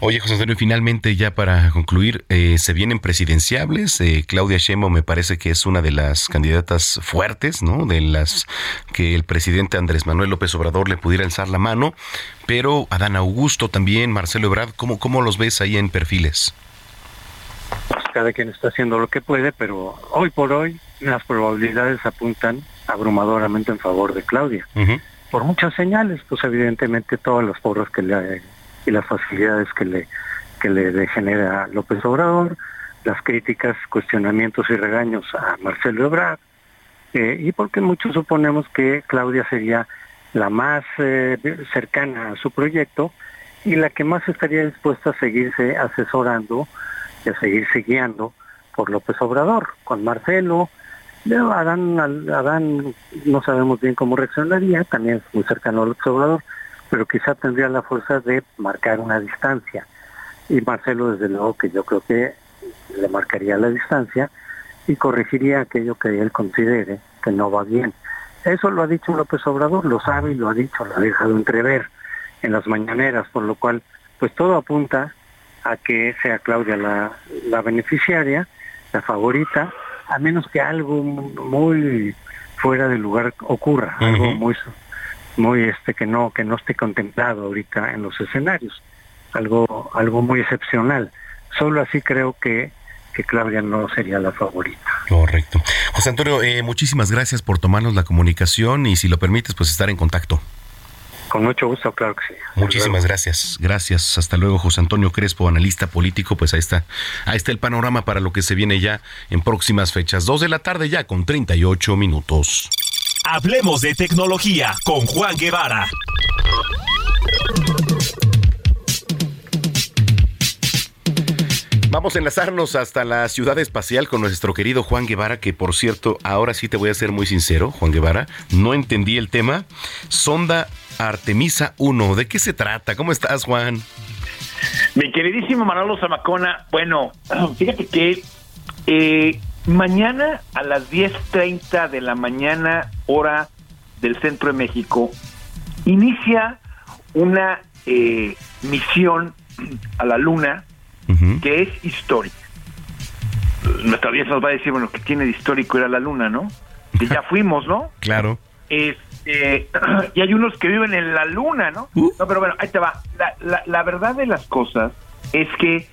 Oye, José Antonio, finalmente ya para concluir, eh, se vienen presidenciables. Eh, Claudia Sheinbaum me parece que es una de las candidatas fuertes, ¿no? De las que el presidente Andrés Manuel López Obrador le pudiera alzar la mano. Pero Adán Augusto también, Marcelo Ebrard, ¿cómo, cómo los ves ahí en perfiles? Pues cada quien está haciendo lo que puede, pero hoy por hoy las probabilidades apuntan abrumadoramente en favor de Claudia. Por muchas señales, pues evidentemente todas las porras que le y las facilidades que le, que le genera López Obrador, las críticas, cuestionamientos y regaños a Marcelo Ebrard, eh, y porque muchos suponemos que Claudia sería la más eh, cercana a su proyecto y la que más estaría dispuesta a seguirse asesorando y a seguirse guiando por López Obrador. Con Marcelo, Adán, Adán no sabemos bien cómo reaccionaría, también es muy cercano a López Obrador, pero quizá tendría la fuerza de marcar una distancia. Y Marcelo, desde luego, que yo creo que le marcaría la distancia y corregiría aquello que él considere que no va bien. Eso lo ha dicho López Obrador, lo sabe y lo ha dicho, lo ha dejado entrever en las mañaneras, por lo cual, pues todo apunta a que sea Claudia la, la beneficiaria, la favorita, a menos que algo muy fuera de lugar ocurra, algo muy muy este que no que no esté contemplado ahorita en los escenarios algo algo muy excepcional solo así creo que que Claudia no sería la favorita. Correcto. José Antonio, eh, muchísimas gracias por tomarnos la comunicación y si lo permites, pues estar en contacto. Con mucho gusto, claro que sí. Muchísimas gracias. Gracias. Hasta luego, José Antonio Crespo, analista político. Pues ahí está. Ahí está el panorama para lo que se viene ya en próximas fechas. Dos de la tarde ya con 38 minutos. Hablemos de tecnología con Juan Guevara. Vamos a enlazarnos hasta la ciudad espacial con nuestro querido Juan Guevara, que por cierto, ahora sí te voy a ser muy sincero, Juan Guevara, no entendí el tema. Sonda Artemisa 1, ¿de qué se trata? ¿Cómo estás, Juan? Mi queridísimo Manolo Zamacona, bueno, <clears throat> fíjate que eh, mañana a las 10.30 de la mañana, hora del centro de México, inicia una eh, misión a la Luna que es histórica. Nuestra audiencia nos va a decir, bueno, que tiene de histórico ir a la Luna, ¿no? Que ya <laughs> fuimos, ¿no? Claro. Este, <clears throat> y hay unos que viven en la Luna, ¿no? Uh. No, pero bueno, ahí te va. La, la, la verdad de las cosas es que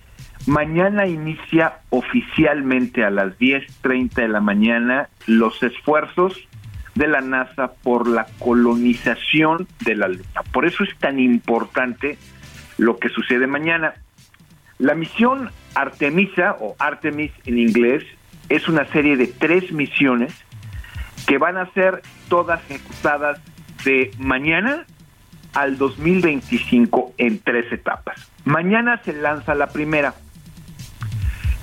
mañana inicia oficialmente a las 10.30 de la mañana los esfuerzos de la NASA por la colonización de la Luna. Por eso es tan importante lo que sucede mañana. La misión Artemisa, o Artemis en inglés, es una serie de tres misiones que van a ser todas ejecutadas de mañana al 2025 en tres etapas. Mañana se lanza la primera.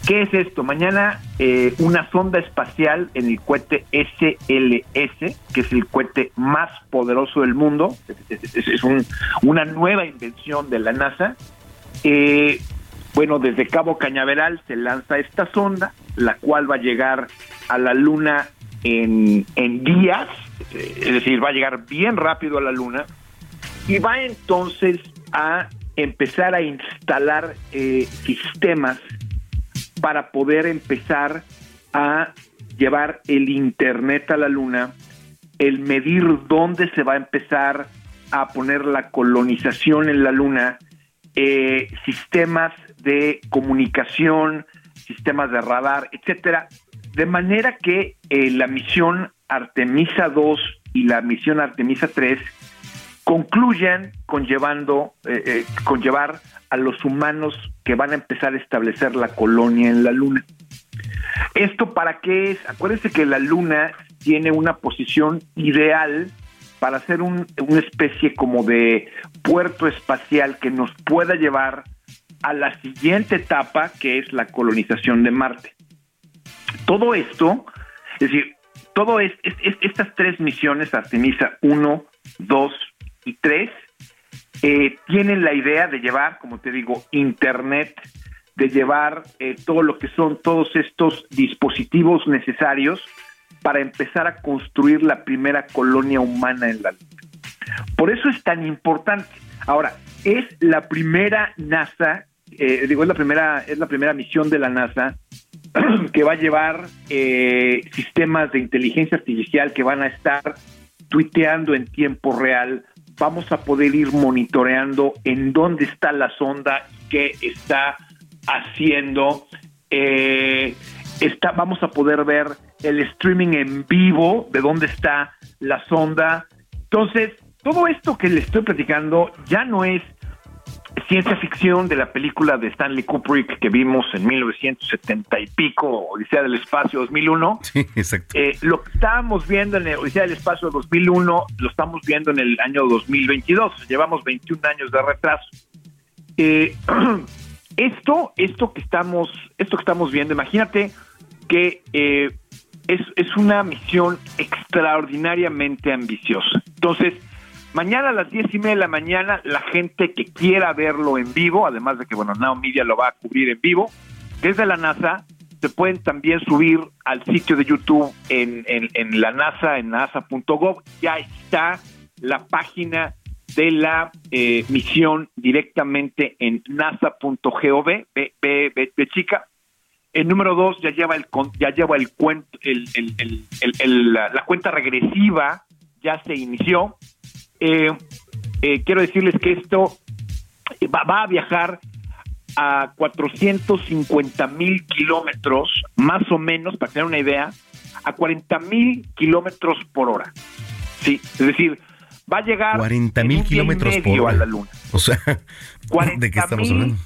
¿Qué es esto? Mañana eh, una sonda espacial en el cohete SLS, que es el cohete más poderoso del mundo, es, un- una nueva invención de la NASA. Eh, bueno, desde Cabo Cañaveral se lanza esta sonda, la cual va a llegar a la Luna en, en días, eh, es decir, va a llegar bien rápido a la Luna y va entonces a empezar a instalar eh, sistemas para poder empezar a llevar el Internet a la Luna, el medir dónde se va a empezar a poner la colonización en la Luna, eh, sistemas de comunicación, sistemas de radar, etcétera, de manera que eh, la misión Artemisa 2 y la misión Artemisa 3 concluyan conllevando, eh, eh, conllevar a los humanos que van a empezar a establecer la colonia en la Luna. ¿Esto para qué es? Acuérdense que la Luna tiene una posición ideal para ser un- una especie como de puerto espacial que nos pueda llevar a la siguiente etapa, que es la colonización de Marte. Todo esto, es decir, todo es, es- es- estas tres misiones, Artemisa 1, 2 y 3, eh, tienen la idea de llevar, como te digo, Internet, de llevar eh, todo lo que son todos estos dispositivos necesarios para empezar a construir la primera colonia humana en la Luna. Por eso es tan importante. Ahora, es la primera NASA, eh, digo, es la primera, es la primera misión de la NASA <clears throat> que va a llevar eh, sistemas de inteligencia artificial que van a estar tuiteando en tiempo real. Vamos a poder ir monitoreando en dónde está la sonda, qué está haciendo. Eh, está, vamos a poder ver el streaming en vivo de dónde está la sonda. Entonces, todo esto que le estoy platicando ya no es ciencia ficción de la película de Stanley Kubrick que vimos en 1970 y pico, Odisea del Espacio 2001. <laughs> Sí, exacto. Eh, lo que estábamos viendo en el Odisea del Espacio 2001 lo estamos viendo en el año 2022. Llevamos 21 años de retraso. Eh, <clears throat> esto, esto que estamos, esto que estamos viendo, imagínate que eh, es, es una misión extraordinariamente ambiciosa. Entonces, mañana a las diez y media de la mañana, la gente que quiera verlo en vivo, además de que, bueno, Now Media lo va a cubrir en vivo, desde la NASA, se pueden también subir al sitio de YouTube en, en, en la NASA, en nasa.gov. Ya está la página de la eh, misión directamente en nasa.gov, B chica. El número dos ya lleva el ya lleva el cuento, el, la cuenta regresiva ya se inició. Eh, eh, quiero decirles que esto va, va a viajar a 450 mil kilómetros, más o menos, para tener una idea, a 40 mil kilómetros por hora. Sí, es decir, Va a llegar 40 mil kilómetros por hora. a la luna. <laughs> O sea, ¿de qué estamos hablando?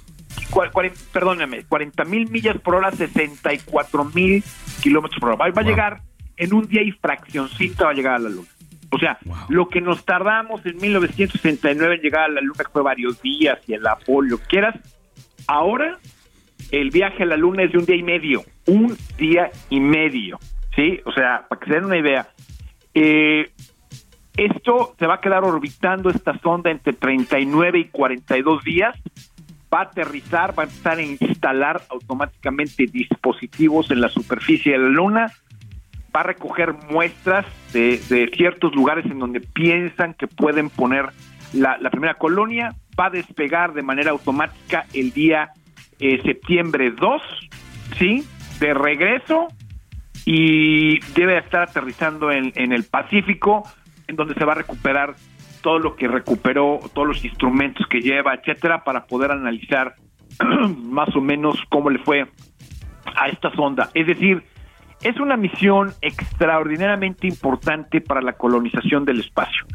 perdóname, 40 mil millas por hora, 64 mil kilómetros por hora. Va, a llegar en un día y fraccioncita va a llegar a la luna. O sea, lo que nos tardamos en 1969 en llegar a la luna, que fue varios días y el Apolo, quieras, ahora el viaje a la luna es de un día y medio, un día y medio, ¿sí? O sea, para que se den una idea, eh, esto se va a quedar orbitando esta sonda entre 39 y 42 días, va a aterrizar, va a empezar a instalar automáticamente dispositivos en la superficie de la luna, va a recoger muestras de, ciertos lugares en donde piensan que pueden poner la, primera colonia, va a despegar de manera automática el día eh, septiembre 2, ¿sí? De regreso y debe estar aterrizando en el Pacífico, en donde se va a recuperar todo lo que recuperó, todos los instrumentos que lleva, etcétera, para poder analizar <clears throat> más o menos cómo le fue a esta sonda. Es decir, es una misión extraordinariamente importante para la colonización del espacio.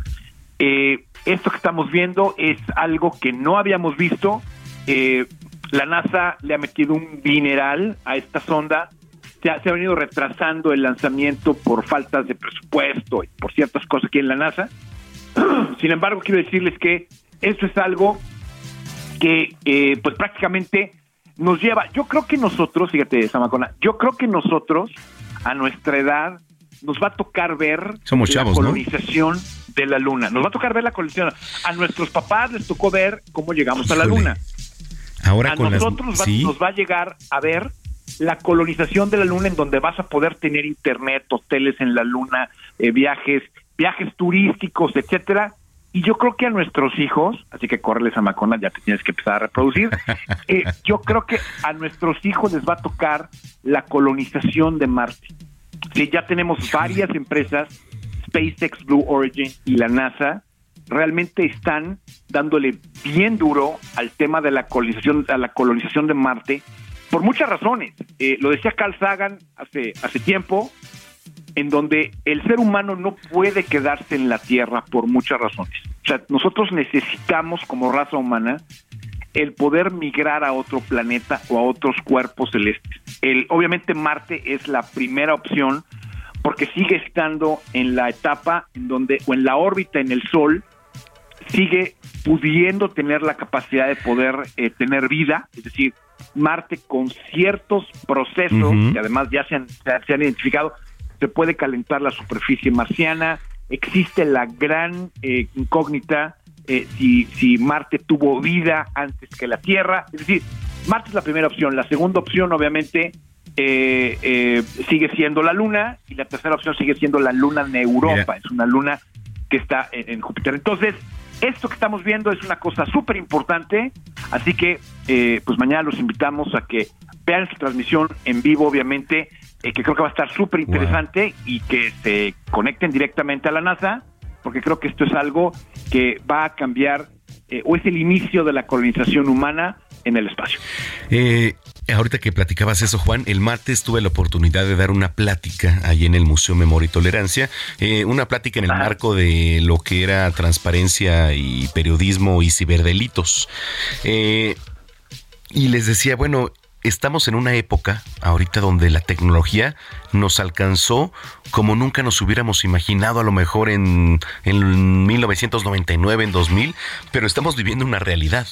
Eh, esto que estamos viendo es algo que no habíamos visto. Eh, la NASA le ha metido un dineral a esta sonda. Se ha, venido retrasando el lanzamiento por faltas de presupuesto y por ciertas cosas aquí en la NASA. <clears throat> Sin embargo, quiero decirles que esto es algo que eh, pues prácticamente nos lleva, yo creo que nosotros, fíjate, Samacona, yo creo que nosotros a nuestra edad nos va a tocar ver la colonización de la luna. Nos va a tocar ver la colonización. A nuestros papás les tocó ver cómo llegamos a la luna. Ahora a con nosotros las... nos va a llegar a ver la colonización de la luna en donde vas a poder tener internet, hoteles en la luna, eh, viajes, viajes turísticos, etcétera. Y yo creo que a nuestros hijos, así que córreles a Macona, ya te tienes que empezar a reproducir. <laughs> Eh, yo creo que a nuestros hijos les va a tocar la colonización de Marte. Sí, ya tenemos varias empresas, SpaceX, Blue Origin y la NASA, realmente están dándole bien duro al tema de la colonización, a la colonización de Marte, por muchas razones. Eh, lo decía Carl Sagan hace, hace tiempo, en donde el ser humano no puede quedarse en la Tierra por muchas razones. O sea, nosotros necesitamos como raza humana el poder migrar a otro planeta o a otros cuerpos celestes. El, obviamente Marte es la primera opción porque sigue estando en la etapa en donde, o en la órbita en el Sol, sigue pudiendo tener la capacidad de poder eh, tener vida, es decir, Marte con ciertos procesos que además ya se han, se han identificado, se puede calentar la superficie marciana, existe la gran eh, incógnita eh, si, si Marte tuvo vida antes que la Tierra, es decir, Marte es la primera opción, la segunda opción obviamente eh, sigue siendo la Luna y la tercera opción sigue siendo la Luna en Europa, es una luna que está en, Júpiter. Entonces, esto que estamos viendo es una cosa súper importante, así que pues mañana los invitamos a que vean su transmisión en vivo, obviamente, eh, que creo que va a estar súper interesante y que se conecten directamente a la NASA, porque creo que esto es algo que va a cambiar eh, o es el inicio de la colonización humana en el espacio. Eh, ahorita que platicabas eso, Juan, el martes tuve la oportunidad de dar una plática ahí en el Museo Memoria y Tolerancia, una plática en el marco de lo que era transparencia y periodismo y ciberdelitos. y les decía, bueno, estamos en una época ahorita donde la tecnología nos alcanzó como nunca nos hubiéramos imaginado a lo mejor en, en 1999, en 2000, pero estamos viviendo una realidad.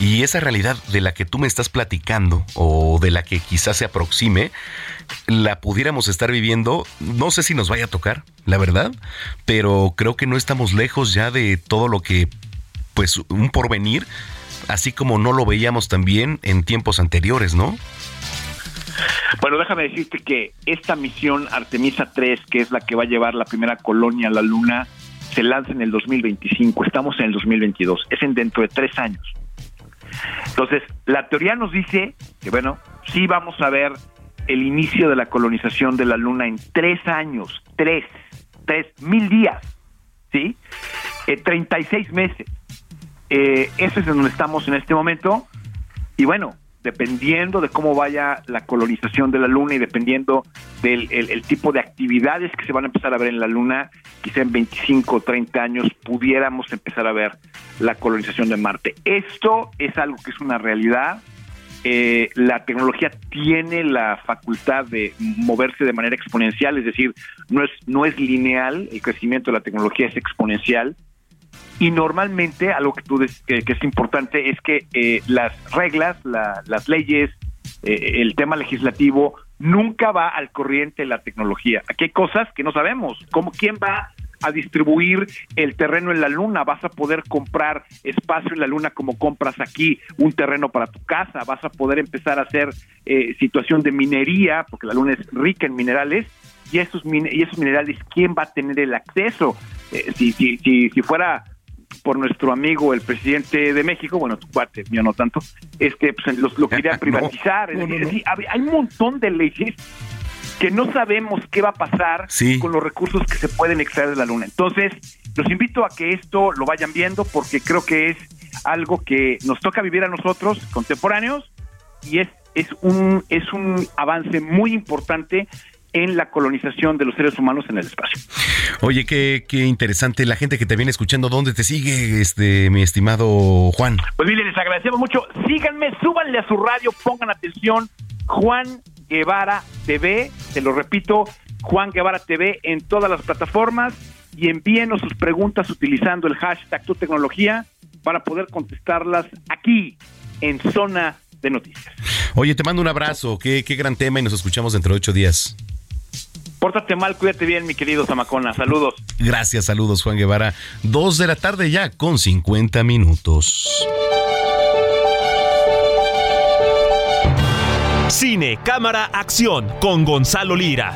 Y esa realidad de la que tú me estás platicando o de la que quizás se aproxime, la pudiéramos estar viviendo, no sé si nos vaya a tocar, la verdad, pero creo que no estamos lejos ya de todo lo que, pues, un porvenir así como no lo veíamos también en tiempos anteriores, ¿no? Bueno, déjame decirte que esta misión Artemisa 3, que es la que va a llevar la primera colonia a la Luna, se lanza en el 2025, estamos en el 2022, es en dentro de tres años. Entonces, la teoría nos dice que, bueno, sí vamos a ver el inicio de la colonización de la Luna en tres años, tres, tres mil días, ¿sí? Eh, 36 meses. Eh, eso es en donde estamos en este momento. Y bueno, dependiendo de cómo vaya la colonización de la Luna y dependiendo del el, tipo de actividades que se van a empezar a ver en la Luna, quizá en 25 o 30 años pudiéramos empezar a ver la colonización de Marte. Esto es algo que es una realidad. Eh, la tecnología tiene la facultad de moverse de manera exponencial, es decir, no es, no es lineal, el crecimiento de la tecnología es exponencial y normalmente algo que tú que, es importante es que eh, las reglas, las leyes, eh, el tema legislativo nunca va al corriente de la tecnología. Aquí hay cosas que no sabemos. ¿Cómo quién va a distribuir el terreno en la luna? ¿Vas a poder comprar espacio en la luna como compras aquí un terreno para tu casa? ¿Vas a poder empezar a hacer eh, situación de minería porque la luna es rica en minerales? Y esos, y esos minerales, ¿quién va a tener el acceso? si, si, si, si fuera por nuestro amigo el presidente de México, bueno, tu cuate, mío no tanto, este, pues, lo quería <laughs> privatizar. hay un montón de leyes que no sabemos qué va a pasar con los recursos que se pueden extraer de la Luna. Entonces, los invito a que esto lo vayan viendo porque creo que es algo que nos toca vivir a nosotros, contemporáneos, y es, es, un, es un avance muy importante en la colonización de los seres humanos en el espacio. Oye, qué, qué interesante la gente que te viene escuchando. ¿Dónde te sigue, este, mi estimado Juan? Pues miren, les agradecemos mucho. Síganme, súbanle a su radio, pongan atención. Juan Guevara TV, te lo repito, Juan Guevara TV en todas las plataformas y envíenos sus preguntas utilizando el hashtag tu tecnología para poder contestarlas aquí en Zona de Noticias. Oye, te mando un abrazo, qué, qué gran tema y nos escuchamos dentro de ocho días. Pórtate mal, cuídate bien, mi querido Zamacona. Saludos. Gracias, saludos, Juan Guevara. Dos de la tarde ya con 50 minutos. Cine, cámara, acción con Gonzalo Lira.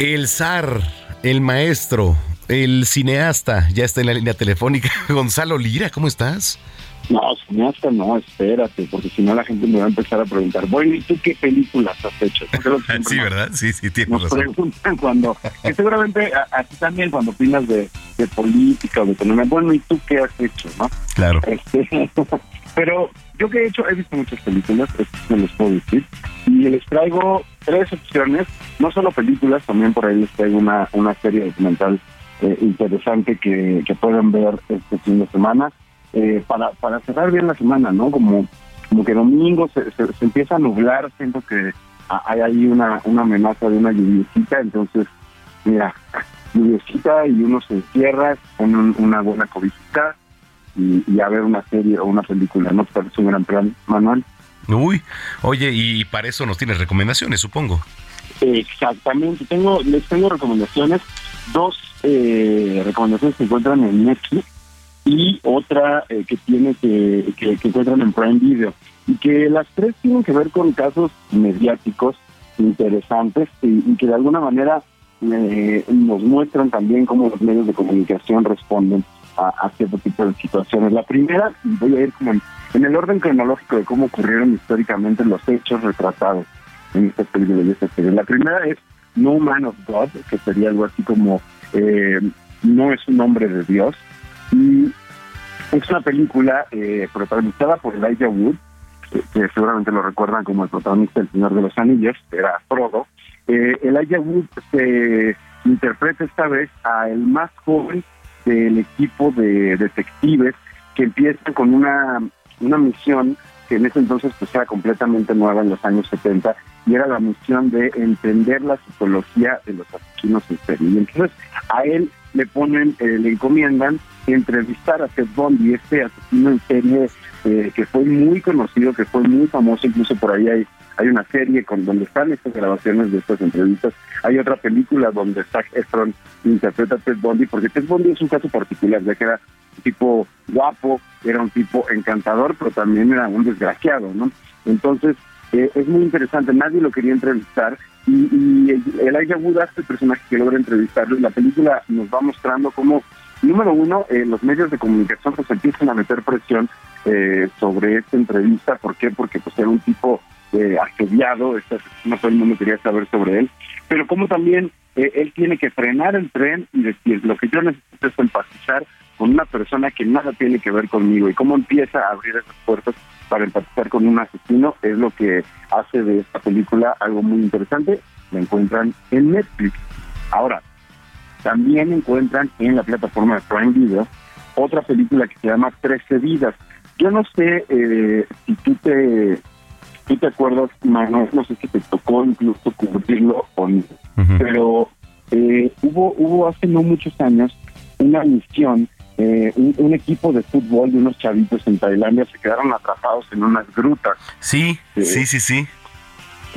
El zar, el maestro, el cineasta ya está en la línea telefónica. <laughs> Gonzalo Lira, ¿cómo estás? No, cineasta no, espérate, porque si no la gente me va a empezar a preguntar, bueno, ¿y tú qué películas has hecho? sí, ¿verdad? Sí, sí, tienes nos preguntan cuando, que seguramente así también cuando opinas de, política o de economía, bueno, ¿y tú qué has hecho, no? Claro. Este, <laughs> pero yo que he hecho, he visto muchas películas, me les puedo decir, y les traigo tres opciones, no solo películas, también por ahí les traigo una, una serie documental eh, interesante que, que pueden ver este fin de semana eh, para, para cerrar bien la semana, ¿no? Como, como que domingo se, se, empieza a nublar, siento que hay ahí una, una amenaza de una lluviecita, entonces, mira, lluviecita y uno se encierra con una buena cobijita y, y, a ver una serie o una película, ¿no? Parece un gran plan, Manuel. Uy, oye, y para eso nos tienes recomendaciones, supongo. Exactamente, tengo les tengo recomendaciones dos eh, recomendaciones que encuentran en Netflix y otra eh, que tiene que, que, encuentran en Prime Video y que las tres tienen que ver con casos mediáticos interesantes y, que de alguna manera eh, nos muestran también cómo los medios de comunicación responden a, cierto tipo de situaciones. La primera, voy a ir como en, el orden cronológico de cómo ocurrieron históricamente los hechos retratados en esta película y esta serie. La primera es no Man of God, que sería algo así como eh, No es un nombre de Dios. Y es una película eh, protagonizada por Elijah Wood, que, seguramente lo recuerdan como el protagonista del Señor de los Anillos, era Frodo. Eh, Elijah Wood interpreta esta vez a el más joven del equipo de detectives que empiezan con una, una misión que en ese entonces pues era completamente nueva en los años 70 y era la misión de entender la psicología de los asesinos en serie. Y entonces a él le ponen, eh, le encomiendan entrevistar a Ted Bundy, este asesino en serie eh, que fue muy conocido, que fue muy famoso, incluso por ahí hay, hay una serie con donde están estas grabaciones de estas entrevistas. Hay otra película donde Zac Efron interpreta a Ted Bundy, porque Ted Bundy es un caso particular, ya que era un tipo guapo, era un tipo encantador, pero también era un desgraciado, ¿no? Entonces, eh, es muy interesante, nadie lo quería entrevistar y, y el Elijah Wood el personaje que logra entrevistarlo la película nos va mostrando cómo, número uno, eh, los medios de comunicación pues empiezan a meter presión eh, sobre esta entrevista, ¿por qué? Porque pues era un tipo eh, asediado, este no todo el mundo quería saber sobre él, pero como también eh, él tiene que frenar el tren y decir, lo que yo necesito es empatizar con una persona que nada tiene que ver conmigo y cómo empieza a abrir esas puertas para empatizar con un asesino es lo que hace de esta película algo muy interesante. La encuentran en Netflix. Ahora, también encuentran en la plataforma de Prime Video otra película que se llama Trece Vidas. Yo no sé eh, si tú te, tú te acuerdas, Manuel, no sé si te tocó incluso cubrirlo o no, pero eh, hubo, hubo hace no muchos años una misión, eh, un, un equipo de fútbol de unos chavitos en Tailandia se quedaron atrapados en unas grutas. Sí, sí, sí, sí.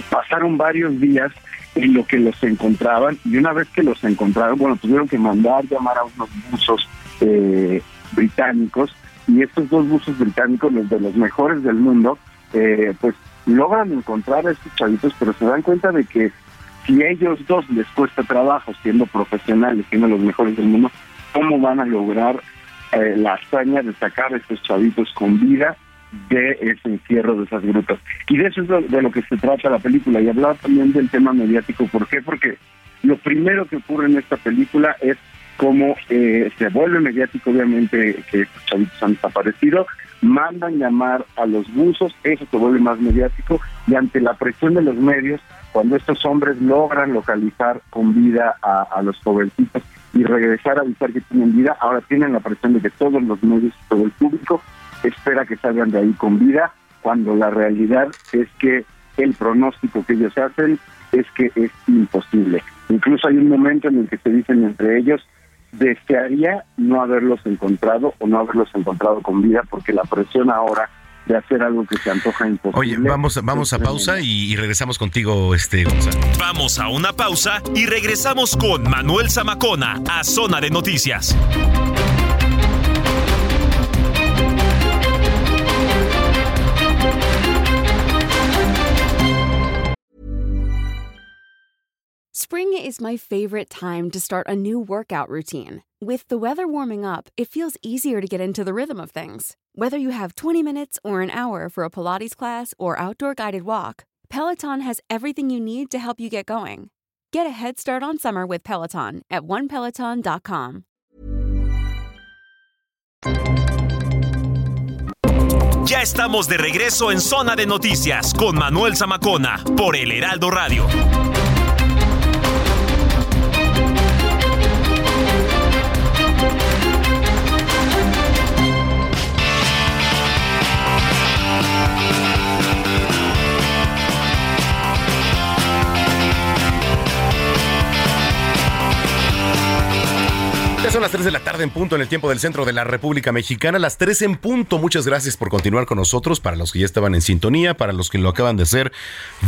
Pasaron varios días en lo que los encontraban y una vez que los encontraron, bueno, tuvieron que mandar llamar a unos buzos eh, británicos y estos dos buzos británicos, los de los mejores del mundo, eh, pues logran encontrar a estos chavitos, pero se dan cuenta de que si a ellos dos les cuesta trabajo siendo profesionales, siendo los mejores del mundo, ¿cómo van a lograr eh, la hazaña de sacar a estos chavitos con vida de ese encierro de esas grutas? Y de eso es lo- de lo que se trata la película. Y hablar también del tema mediático. ¿Por qué? Porque lo primero que ocurre en esta película es cómo eh, se vuelve mediático, obviamente, que estos chavitos han desaparecido, mandan llamar a los buzos, eso se vuelve más mediático, y ante la presión de los medios, cuando estos hombres logran localizar con vida a, a los jovencitos y regresar a avisar que tienen vida, ahora tienen la presión de que todos los medios y todo el público espera que salgan de ahí con vida, cuando la realidad es que el pronóstico que ellos hacen es que es imposible. Incluso hay un momento en el que se dicen entre ellos, desearía no haberlos encontrado o no haberlos encontrado con vida porque la presión ahora de hacer algo que se antoja imposible. Oye, vamos, vamos a pausa y, y regresamos contigo, este Gonzalo. Vamos a una pausa y regresamos con Manuel Zamacona a Zona de Noticias. Spring is my favorite time to start a new workout routine. With the weather warming up, it feels easier to get into the rhythm of things. Whether you have 20 minutes or an hour for a Pilates class or outdoor guided walk, Peloton has everything you need to help you get going. Get a head start on summer with Peloton at onepeloton.com. Ya estamos de regreso en Zona de Noticias con Manuel Zamacona por El Heraldo Radio. Son las 3 de la tarde en punto en el tiempo del centro de la República Mexicana. Las 3 en punto. Muchas gracias por continuar con nosotros. Para los que ya estaban en sintonía, para los que lo acaban de hacer,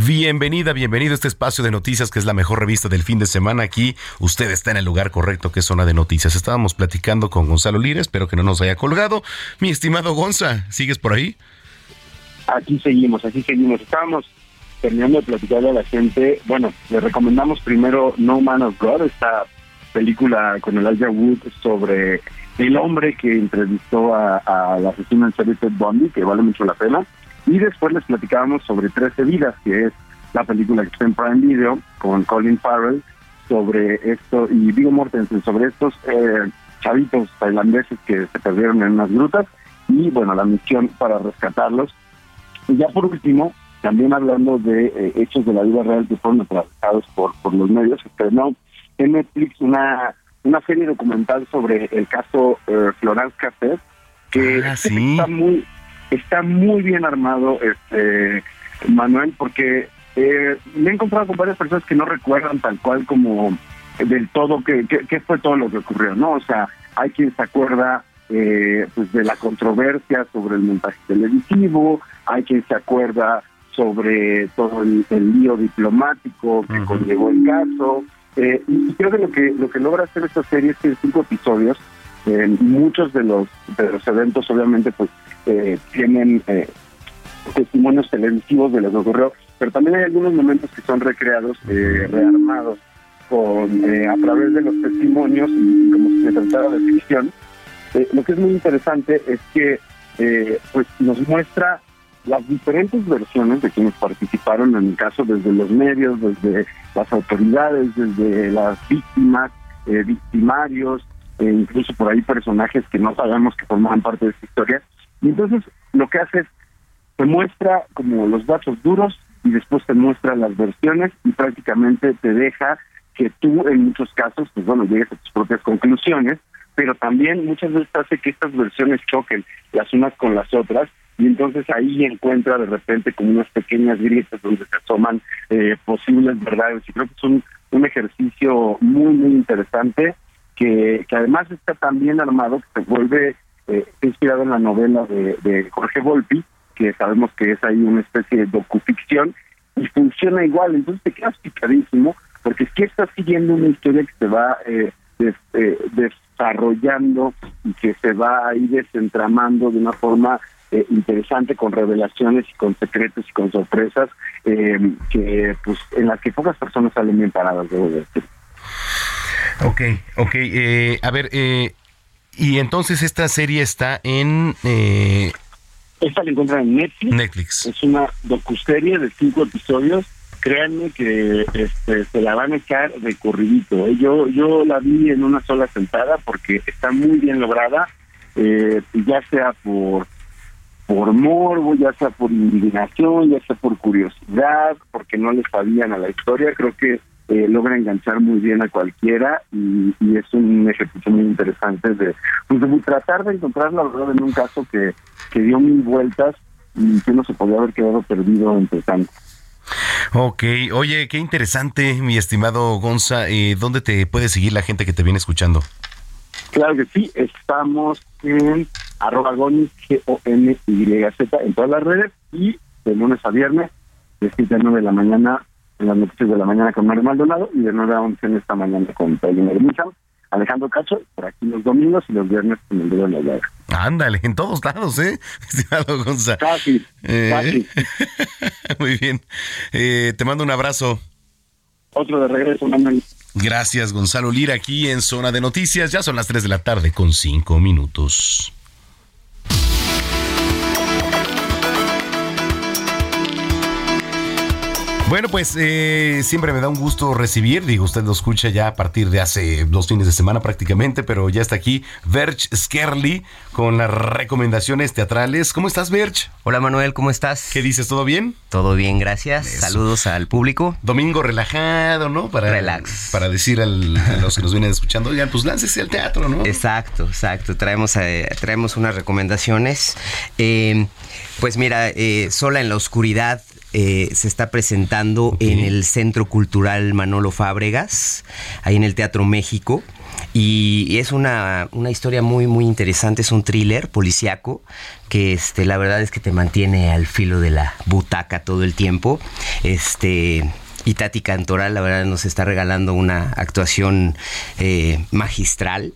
bienvenida, bienvenido a este espacio de noticias que es la mejor revista del fin de semana. Aquí usted está en el lugar correcto que es Zona de Noticias. Estábamos platicando con Gonzalo Lira, espero que no nos haya colgado. Mi estimado Gonza, ¿sigues por ahí? Aquí seguimos, aquí seguimos. Estábamos terminando de platicarle a la gente. Bueno, le recomendamos primero No Man of God, esta película con Elijah Wood sobre el hombre que entrevistó a, a la asesina en serie Ted Bundy, que vale mucho la pena. Y después les platicábamos sobre 13 vidas, que es la película que está en Prime Video con Colin Farrell sobre esto y Viggo Mortensen sobre estos eh, chavitos tailandeses que se perdieron en unas grutas y bueno la misión para rescatarlos y ya por último también hablando de eh, hechos de la vida real que fueron atravesados por por los medios estrenó en Netflix una una serie documental sobre el caso eh, Florence que Ah, sí. está muy está muy bien armado este Manuel porque eh, me he encontrado con varias personas que no recuerdan tal cual como del todo qué qué- qué fue todo lo que ocurrió no o sea hay quien se acuerda eh, pues de la controversia sobre el montaje televisivo hay quien se acuerda sobre todo el, el lío diplomático que conllevó el caso eh, y creo que lo que lo que logra hacer esta serie es que en cinco episodios eh, muchos de los de los eventos obviamente pues eh, tienen eh, testimonios televisivos de lo que ocurrió pero también hay algunos momentos que son recreados eh, rearmados con eh, a través de los testimonios como si se tratara de ficción. Lo que es muy interesante es que pues nos muestra las diferentes versiones de quienes participaron en el caso, desde los medios, desde las autoridades, desde las víctimas, eh, victimarios, e incluso por ahí personajes que no sabemos que formaban parte de esta historia. Y entonces lo que hace es, te muestra como los datos duros y después te muestra las versiones y prácticamente te deja que tú en muchos casos, pues bueno, llegues a tus propias conclusiones, pero también muchas veces hace que estas versiones choquen las unas con las otras y entonces ahí encuentra de repente como unas pequeñas grietas donde se asoman eh, posibles verdades. Y creo que es un, un ejercicio muy muy interesante que, que además está tan bien armado que se vuelve eh, inspirado en la novela de, de Jorge Volpi que sabemos que es ahí una especie de docuficción y funciona igual. Entonces te quedas picadísimo porque es que estás siguiendo una historia que se va eh, eh, desarrollando y que se va ahí desentramando de una forma eh, interesante con revelaciones y con secretos y con sorpresas eh, que pues en las que pocas personas salen bien paradas debo decir. Ok, ok. Eh, a ver, eh, y entonces esta serie está en... Eh... Esta la encuentran en Netflix. Netflix. Es una docuserie de cinco episodios. Créanme que este, se la van a echar de corridito. ¿eh? Yo, yo la vi en una sola sentada porque está muy bien lograda, eh, ya sea por por morbo, ya sea por indignación, ya sea por curiosidad, porque no les sabían a la historia, creo que eh, logra enganchar muy bien a cualquiera y, y, es un ejercicio muy interesante de, pues de tratar de encontrar la verdad en un caso que, que dio mil vueltas y que no se podía haber quedado perdido entre tanto. Ok, oye, qué interesante, mi estimado Gonza. Eh, ¿Dónde te puede seguir la gente que te viene escuchando? Claro que sí, estamos en arroba gonis, G-O-N-Y-Z, en todas las redes y de lunes a viernes, de 7 a 9 de la mañana, en las noticias de la mañana con Mario Maldonado y de 9 a 11 en esta mañana con Pedro Mucham, Alejandro Cacho, por aquí los domingos y los viernes con el dedo de la llaga. Ándale, en todos lados, ¿eh? <laughs> Estimado Gonza. Casi, Eh, casi. <laughs> Muy bien. Eh, te mando un abrazo. Otro de regreso, Manuel. Gracias, Gonzalo Lira, aquí en Zona de Noticias. Ya son las 3 de la tarde con 5 minutos. Bueno, pues eh, siempre me da un gusto recibir, digo, usted lo escucha ya a partir de hace dos fines de semana prácticamente, pero ya está aquí Verge Skerli con las recomendaciones teatrales. ¿Cómo estás, Verge? Hola Manuel, ¿cómo estás? ¿Qué dices? ¿Todo bien? Todo bien, gracias. Saludos al público. Domingo relajado, ¿no? Para, Relax. Para decir al- a los que nos vienen escuchando, oigan, pues láncese al teatro, ¿no? Exacto, exacto. Traemos, eh, traemos unas recomendaciones. Eh, pues mira, eh, Sola en la Oscuridad eh, se está presentando en el Centro Cultural Manolo Fábregas, ahí en el Teatro México. Y es una, una historia muy, muy interesante, es un thriller policíaco que este, la verdad es que te mantiene al filo de la butaca todo el tiempo. Este, y Tati Cantoral, la verdad, nos está regalando una actuación eh, magistral.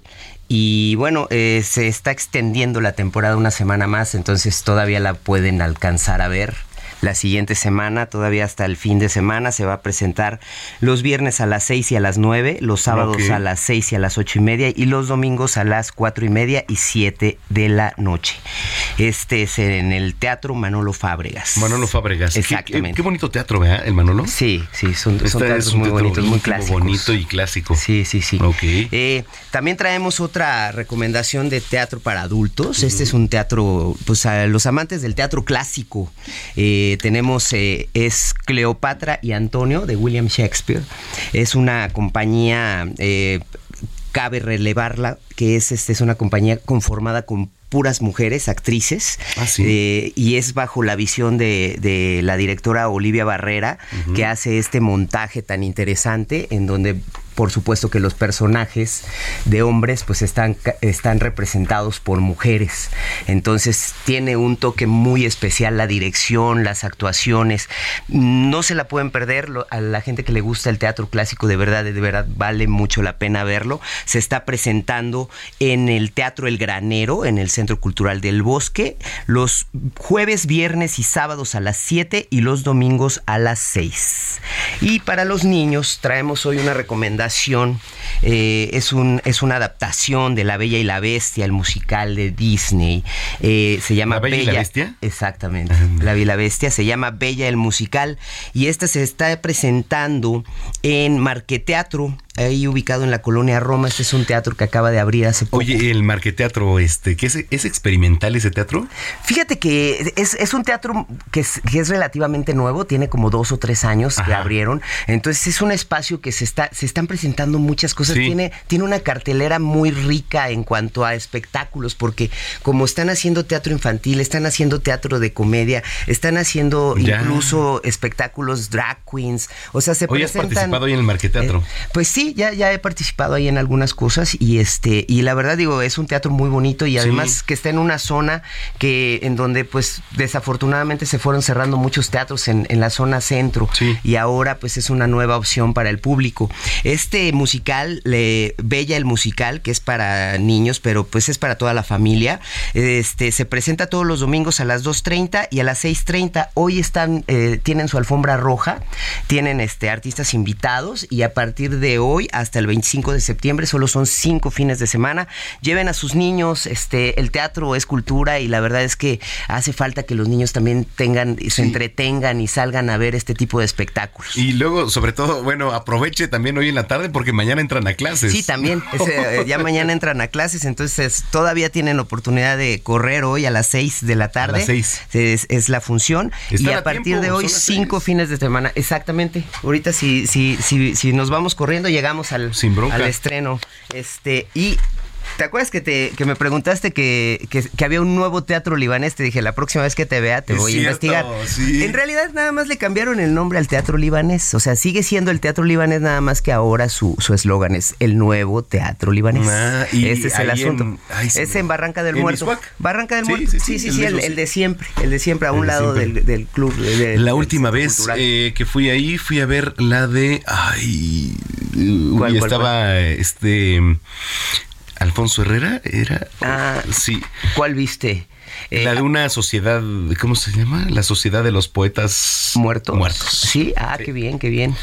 Y bueno, eh, se está extendiendo la temporada una semana más, entonces todavía la pueden alcanzar a ver. La siguiente semana, todavía hasta el fin de semana, se va a presentar los viernes a las 6 y a las 9, los sábados a las 6 y a las 8 y media y los domingos a las 4 y media y 7 de la noche. Este es en el Teatro Manolo Fábregas. Manolo Fábregas. Exactamente. Qué, qué bonito teatro, ¿verdad? El Manolo. Sí, sí, son, son teatros muy bonitos, muy clásicos. bonito y clásico. Sí, sí, sí. Ok. Eh, también traemos otra recomendación de teatro para adultos. Este es un teatro, pues a los amantes del teatro clásico. eh, tenemos, eh, es Cleopatra y Antonio de William Shakespeare. Es una compañía, eh, cabe relevarla, que es, este, es una compañía conformada con puras mujeres, actrices, eh, y es bajo la visión de, de la directora Olivia Barrera, que hace este montaje tan interesante en donde por supuesto que los personajes de hombres pues están, están representados por mujeres. Entonces tiene un toque muy especial la dirección, las actuaciones. No se la pueden perder. a la gente que le gusta el teatro clásico de verdad, de verdad vale mucho la pena verlo. Se está presentando en el Teatro El Granero, en el Centro Cultural del Bosque, los jueves, viernes y sábados a las 7 y los domingos a las 6. Y para los niños traemos hoy una recomendación Eh, es, un, es una adaptación de La Bella y la Bestia, el musical de Disney. Eh, se llama ¿La Bella y la Bestia? Exactamente. La Bella y la Bestia se llama Bella el musical. Y esta se está presentando en Marqueteatro ahí ubicado en la colonia Roma. Este es un teatro que acaba de abrir hace poco. Oye, el Marqueteatro, este, ¿qué es, es experimental ese teatro? Fíjate que es, es un teatro que es, que es, relativamente nuevo, tiene como dos o tres años que abrieron. Entonces es un espacio que se está, se están presentando muchas cosas. Sí. Tiene, tiene una cartelera muy rica en cuanto a espectáculos, porque como están haciendo teatro infantil, están haciendo teatro de comedia, están haciendo ya. incluso espectáculos drag queens. O sea, se Hoy presentan. has participado hoy en el Marqueteatro. Eh, pues sí, ya, ya he participado ahí en algunas cosas y este y la verdad digo es un teatro muy bonito y además sí. que está en una zona que en donde pues desafortunadamente se fueron cerrando muchos teatros en, en la zona centro sí. y ahora pues es una nueva opción para el público. Este musical, le, Bella el musical, que es para niños pero pues es para toda la familia, este se presenta todos los domingos a las 2.30 y a las 6.30. Hoy están eh, tienen su alfombra roja, tienen este artistas invitados y a partir de hoy hasta el 25 de septiembre, solo son cinco fines de semana. Lleven a sus niños, este, el teatro es cultura y la verdad es que hace falta que los niños también tengan, se sí. entretengan y salgan a ver este tipo de espectáculos. Y luego, sobre todo, bueno, aproveche también hoy en la tarde porque mañana entran a clases. Sí, también, <laughs> es, ya mañana entran a clases, entonces todavía tienen oportunidad de correr hoy a las 6 de la tarde. A las 6. Es, es la función. Y a, a partir tiempo, de hoy, cinco fines de semana. Exactamente. Ahorita si, si, si, si nos vamos corriendo, llegamos al, Sin al estreno. Este, y ¿Te acuerdas que, te, que me preguntaste que, que, que, había un nuevo teatro libanés? Te dije, la próxima vez que te vea te es voy cierto, a investigar. Sí. En realidad nada más le cambiaron el nombre al teatro libanés. O sea, sigue siendo el teatro libanés, nada más que ahora su eslogan es el nuevo teatro libanés. Ah, y este es el asunto. En, ay, es en Barranca del ¿En Muerto. Barranca del Sí, Muerto. sí, Sí, sí, sí, el el, de siempre. El de siempre, a un de lado del, del club. de- de- La del última vez eh, que fui ahí, fui a ver la de. Ay. uy, ¿Cuál, cuál, estaba este. Alfonso Herrera, era. Ah, sí. ¿Cuál viste? Eh, La de una sociedad, ¿cómo se llama? La sociedad de los poetas muertos. Muertos. Sí, ah, qué bien, qué bien.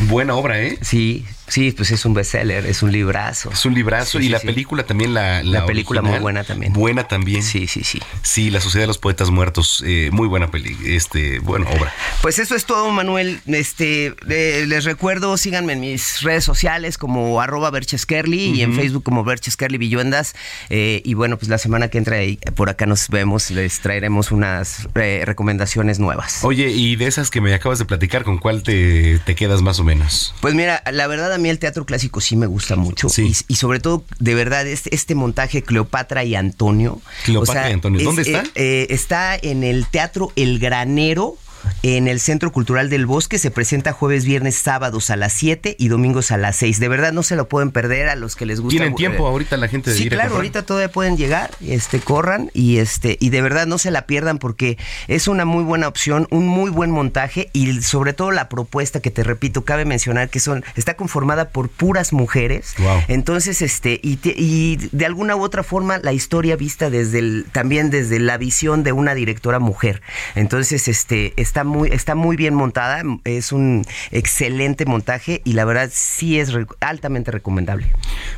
Buena obra, ¿eh? Sí, sí, pues es un bestseller, es un librazo. Es un librazo Sí, y sí, la sí. película también la La película original, muy buena también. Buena también. Sí, sí, sí. Sí, La Sociedad de los Poetas Muertos, eh, muy buena peli, este, buena obra. Pues eso es todo, Manuel. Este, eh, les recuerdo, síganme en mis redes sociales como arroba Bercheskerly y en. Facebook como Bercheskerly Villuendas. Eh, y bueno, pues la semana que entra ahí, por acá nos vemos, les traeremos unas recomendaciones nuevas. Oye, y de esas que me acabas de platicar, ¿con cuál te, te quedas más o menos? Pues mira, la verdad a mí el teatro clásico sí me gusta mucho. Y, y sobre todo, de verdad, este, este montaje Cleopatra y Antonio. Cleopatra y Antonio. ¿Dónde está? eh, eh, está en el Teatro El Granero. En el Centro Cultural del Bosque se presenta jueves, viernes, sábados a las 7 y domingos a las 6. De verdad no se lo pueden perder a los que les gusta. ¿Tienen tiempo eh, ahorita la gente de Sí, ir claro, ahorita todavía pueden llegar, este, corran y este, y de verdad no se la pierdan porque es una muy buena opción, un muy buen montaje y sobre todo la propuesta que te repito, cabe mencionar que son, está conformada por puras mujeres. Wow. Entonces, este, y, de alguna u otra forma, la historia vista desde el, también desde la visión de una directora mujer. Entonces, este, está muy, está muy bien montada, es un excelente montaje y la verdad sí es re- altamente recomendable.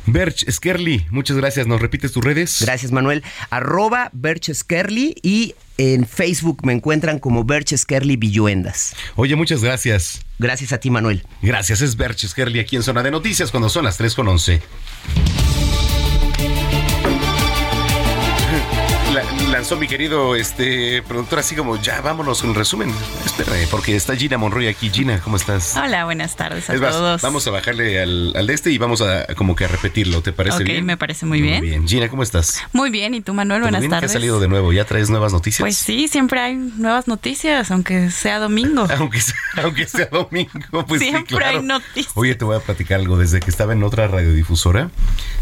Berch Skerly, muchas gracias. ¿Nos repites tus redes? Gracias, Manuel. Arroba Berch Skerly y en Facebook me encuentran como Berch Skerly Villuendas. Oye, muchas gracias. Gracias a ti, Manuel. Gracias, es Berch Skerly aquí en Zona de Noticias cuando son las 3 con 11. Lanzó mi querido este productor así como ya vámonos un resumen. Espérame, porque está Gina Monroy aquí. Gina, ¿cómo estás? Hola, buenas tardes a Es más, todos. vamos a bajarle al, al de este y vamos a como que a repetirlo. ¿Te parece Ok, bien? me parece muy bien. Muy bien. Gina, ¿cómo estás? Muy bien, ¿y tú, Manuel? ¿Todo Buenas bien? ¿Qué tardes. ha salido de nuevo? ¿Ya traes nuevas noticias? Pues sí, siempre hay nuevas noticias, aunque sea domingo. <laughs> Aunque sea, aunque sea domingo, pues sí, Siempre claro. hay noticias. Oye, te voy a platicar algo. Desde que estaba en otra radiodifusora,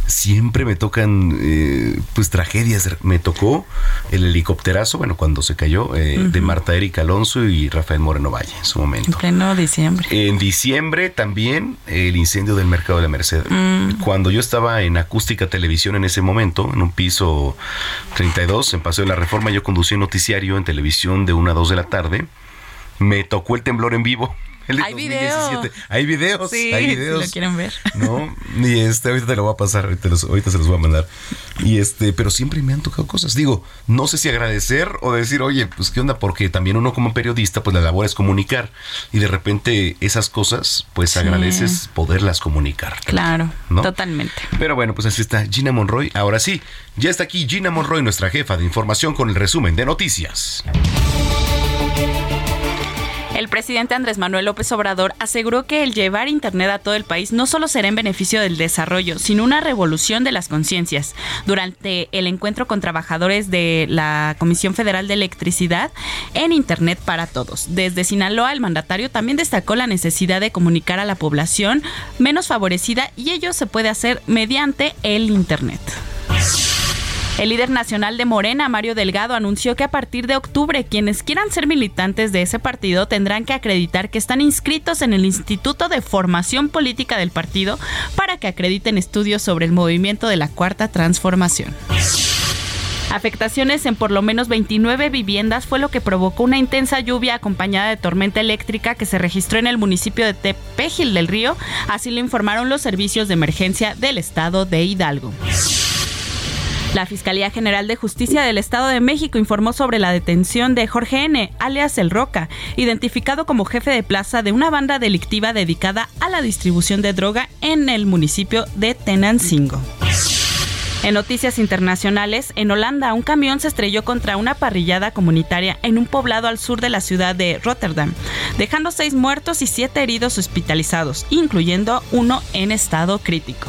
siempre me tocan, eh, pues, tragedias. Me tocó el helicópterazo, bueno, cuando se cayó, eh, de. Marta Erika Alonso y Rafael Moreno Valle en su En momento. pleno diciembre. En diciembre también el incendio del Mercado de la Merced. Mm. Cuando yo estaba en Acústica Televisión en ese momento, en un piso 32, en Paseo de la Reforma, yo conducí un noticiario en televisión de 1 a 2 de la tarde. Me tocó el temblor en vivo. El de Hay 2017. video. Hay videos. Sí, hay si videos. lo quieren ver. No, y este, ahorita te lo voy a pasar, ahorita, los- ahorita se los voy a mandar. Y este, pero siempre me han tocado cosas. Digo, no sé si agradecer o decir, oye, pues qué onda, porque también uno como periodista, pues la labor es comunicar. Y de repente esas cosas, pues Sí. agradeces poderlas comunicar. Claro, ¿No? totalmente. Pero bueno, pues así está Gina Monroy. Ahora sí, ya está aquí Gina Monroy, nuestra jefa de información, con el resumen de noticias. El presidente Andrés Manuel López Obrador aseguró que el llevar Internet a todo el país no solo será en beneficio del desarrollo, sino una revolución de las conciencias. Durante el encuentro con trabajadores de la Comisión Federal de Electricidad en Internet para Todos. Desde Sinaloa, el mandatario también destacó la necesidad de comunicar a la población menos favorecida y ello se puede hacer mediante el Internet. El líder nacional de Morena, Mario Delgado, anunció que a partir de octubre quienes quieran ser militantes de ese partido tendrán que acreditar que están inscritos en el Instituto de Formación Política del partido para que acrediten estudios sobre el movimiento de la Cuarta Transformación. Afectaciones en por lo menos 29 viviendas fue lo que provocó una intensa lluvia acompañada de tormenta eléctrica que se registró en el municipio de Tepejil del Río, así lo informaron los servicios de emergencia del estado de Hidalgo. La Fiscalía General de Justicia del Estado de México informó sobre la detención de Jorge N., alias El Roca, identificado como jefe de plaza de una banda delictiva dedicada a la distribución de droga en el municipio de Tenancingo. En noticias internacionales, en Holanda, un camión se estrelló contra una parrillada comunitaria en un poblado al sur de la ciudad de Rotterdam, dejando seis muertos y siete heridos hospitalizados, incluyendo uno en estado crítico.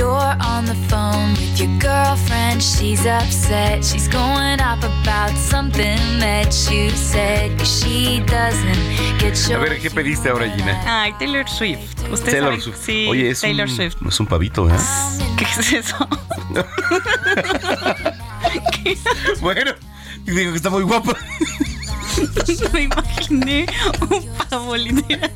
You're on the phone with your girlfriend. She's upset. She's going up about something that you said. She doesn't get A ver, ¿qué pediste ahora, Gina? Ay, Taylor Swift. ¿Usted Taylor sabe? Swift. Sí, Oye, es Taylor un, Swift. Es un pavito, ¿eh? ¿Qué es eso? <laughs> bueno, digo que está muy guapa. Me imaginé un pavo literal.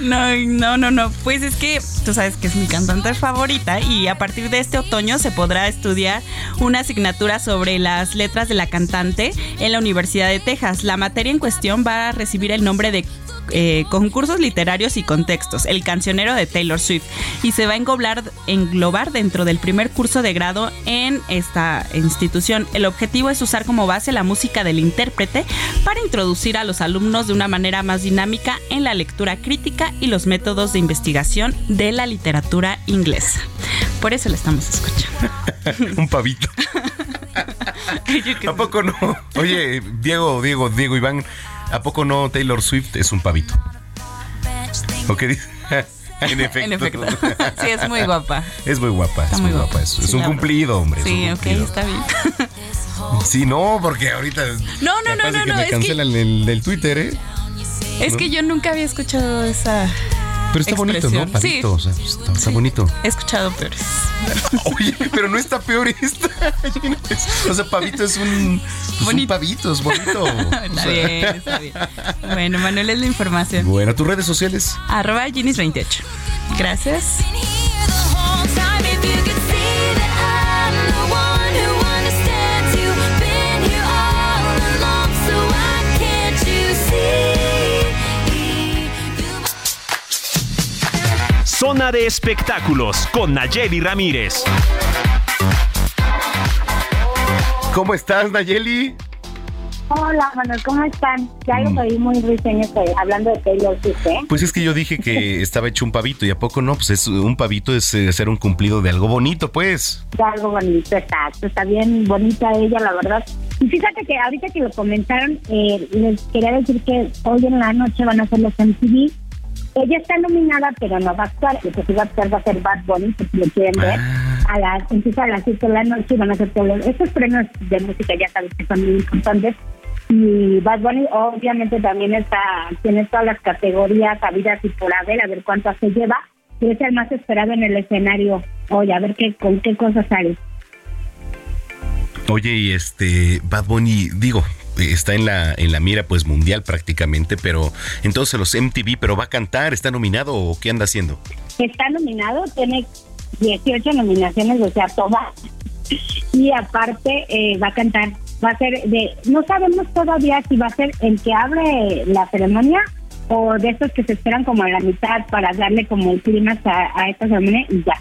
No, no, no, no. Pues es que tú sabes que es mi cantante favorita y a partir de este otoño se podrá estudiar una asignatura sobre las letras de la cantante en la Universidad de Texas. La materia en cuestión va a recibir el nombre de eh, concursos literarios y contextos, el cancionero de Taylor Swift, y se va a englobar, englobar dentro del primer curso de grado en esta institución. El objetivo es usar como base la música del intérprete para introducir a los alumnos de una manera más dinámica en la lectura crítica y los métodos de investigación de la literatura inglesa. Por eso la estamos escuchando. <laughs> un pavito. <laughs> <laughs> ¿A poco no? Oye, Diego, Diego, Diego, Iván, ¿a poco no Taylor Swift es un pavito? ¿O qué dice? En efecto. En efecto. Sí, es muy guapa. Es muy guapa, Está es muy guapa. guapa. Es, un cumplido, hombre. Sí, ok, cumplido. está bien. <laughs> Sí, no, porque ahorita. No, no, no, de no, que no, me es que- cancelan el, el Twitter, ¿eh? Es ¿No? que yo nunca había escuchado esa. Pero está bonito, ¿no? expresión. Pavito, o sea, está, está bonito. He escuchado peores. <laughs> Oye, pero no está peor esta. O sea, pavito es un. pues, un pavito, es bonito. <laughs> O está sea. bien, está bien. Bueno, Manuel es la información. Bueno, tus redes sociales. Arroba Ginis28. Gracias. Zona de espectáculos con Nayeli Ramírez. ¿Cómo estás, Nayeli? Hola, Manuel, ¿cómo están? Ya los oí muy risueños eh, hablando de Taylor Swift, ¿eh? Pues es que yo dije que <laughs> estaba hecho un pavito y a poco no, pues es un pavito es eh, hacer un cumplido de algo bonito, pues. Ya algo bonito, exacto. Está bien bonita ella, la verdad. Y fíjate que ahorita que lo comentaron, eh, les quería decir que hoy en la noche van a hacer los MTV. Ella está nominada, pero no va a actuar. El que sí va a actuar va a ser Bad Bunny, si lo quieren ver. A las, empieza a las 7 de la noche van a hacer todos estos premios de música, ya sabes que son muy importantes. Y Bad Bunny obviamente también está, tiene todas las categorías habidas y por haber, a ver cuántas se lleva. Y es el más esperado en el escenario. Oye, a ver qué, con qué cosas sale. Oye, y este Bad Bunny, digo, está en la en la mira pues mundial prácticamente, pero entonces los MTV, pero va a cantar, está nominado o qué anda haciendo? Está nominado, tiene 18 nominaciones, o sea, todas. Y aparte eh, va a cantar, va a ser de, no sabemos todavía si va a ser el que abre la ceremonia o de estos que se esperan como a la mitad para darle como el clima a, a esta ceremonia y ya.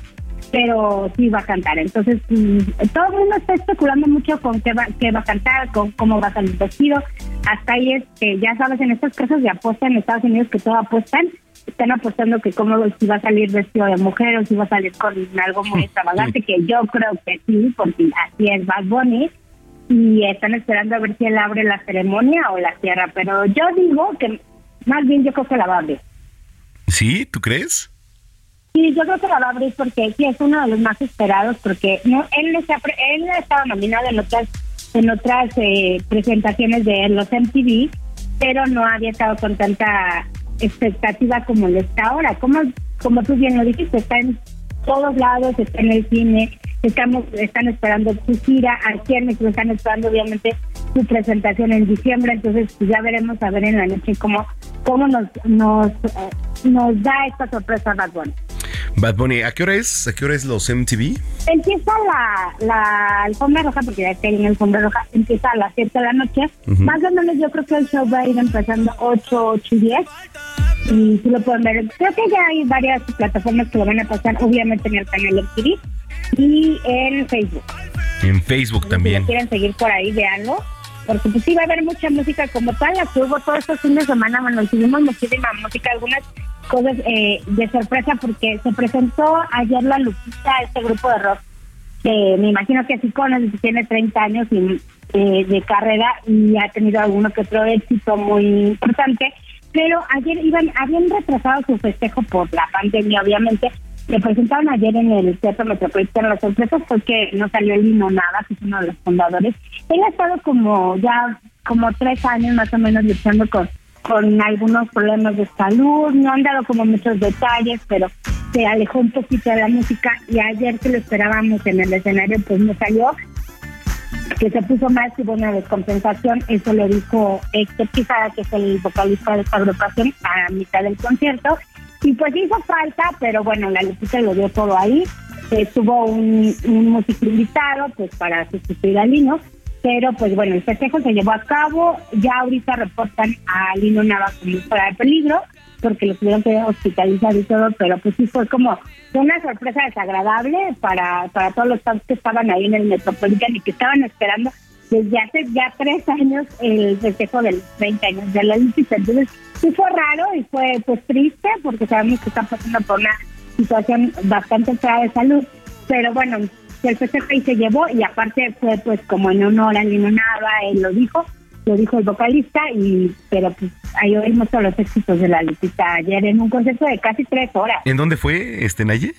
Pero sí va a cantar. Entonces, mm, todo el mundo está especulando mucho con qué va, qué va a cantar, con cómo va a salir vestido. Hasta ahí es que ya sabes, en estas cosas de apuesta en Estados Unidos que todo apuestan, están apostando que cómo si va a salir vestido de mujer o si va a salir con algo muy <laughs> extravagante, que yo creo que sí, porque así es Bad Bunny y están esperando a ver si él abre la ceremonia o la cierra. Pero yo digo que más bien yo creo que la va a abrir. ¿Sí? ¿Tú crees? Sí, yo creo que la va a abrir porque sí es uno de los más esperados porque no él no está, él estado nominado en otras en otras eh, presentaciones de los MTV, pero no había estado con tanta expectativa como lo está ahora. Como como tú bien lo dijiste, está en todos lados, está en el cine, estamos están esperando su gira, aquí México están esperando obviamente su presentación en diciembre, entonces pues, ya veremos a ver en la noche cómo cómo nos nos eh, nos da esta sorpresa Bad Bunny. Bad Bunny, ¿a qué hora es? ¿A qué hora es los MTV? Empieza la, la alfombra roja, porque ya está en alfombra roja, empieza a las 7 de la noche. Ujú. Más o menos yo creo que el show va a ir empezando 8, 8 y 10. Y si lo pueden ver, creo que ya hay varias plataformas que lo van a pasar, obviamente en el canal MTV y en Facebook. En Facebook Si también. lo quieren seguir por ahí, véanlo. Porque pues va a haber mucha música como tal, la que hubo todos estos fines de semana, bueno, tuvimos muchísima música, algunas cosas eh, de sorpresa porque se presentó ayer la Lupita, este grupo de rock, que me imagino que es icono, que tiene 30 años y, eh, de carrera y ha tenido alguno que otro éxito muy importante, pero ayer iban, habían retrasado su festejo por la pandemia, obviamente, se presentaron ayer en el Teatro Metropolitano. La sorpresa fue que no salió el Lino Nava, que es uno de los fundadores. Él ha estado como ya como tres años más o menos luchando con, con algunos problemas de salud. No han dado como muchos detalles, pero se alejó un poquito de la música y ayer que lo esperábamos en el escenario, pues no salió que se puso más y buena descompensación, eso lo dijo Héctor Quijada, que es el vocalista de esta agrupación, a mitad del concierto, y pues hizo falta, pero bueno, la Lupita lo dio todo ahí, estuvo un, un músico invitado, pues para sustituir a Lino, pero pues bueno, el festejo se llevó a cabo, ya ahorita reportan a Lino Nava como fuera de peligro, porque lo tuvieron que hospitalizar y todo, pero pues sí fue como una sorpresa desagradable para, para todos los fans que estaban ahí en el Metropolitan y que estaban esperando desde hace ya tres años el festejo de los 30 años de la Lupita. Entonces sí fue raro y fue pues triste porque sabemos que están pasando por una situación bastante fea de salud, pero bueno, el ahí se llevó y aparte fue pues como en honor a Lino Nava, él lo dijo, lo dijo el vocalista, y pero pues ahí oímos todos los éxitos de la Lupita ayer en un concierto de casi tres horas ¿En dónde fue este Naye?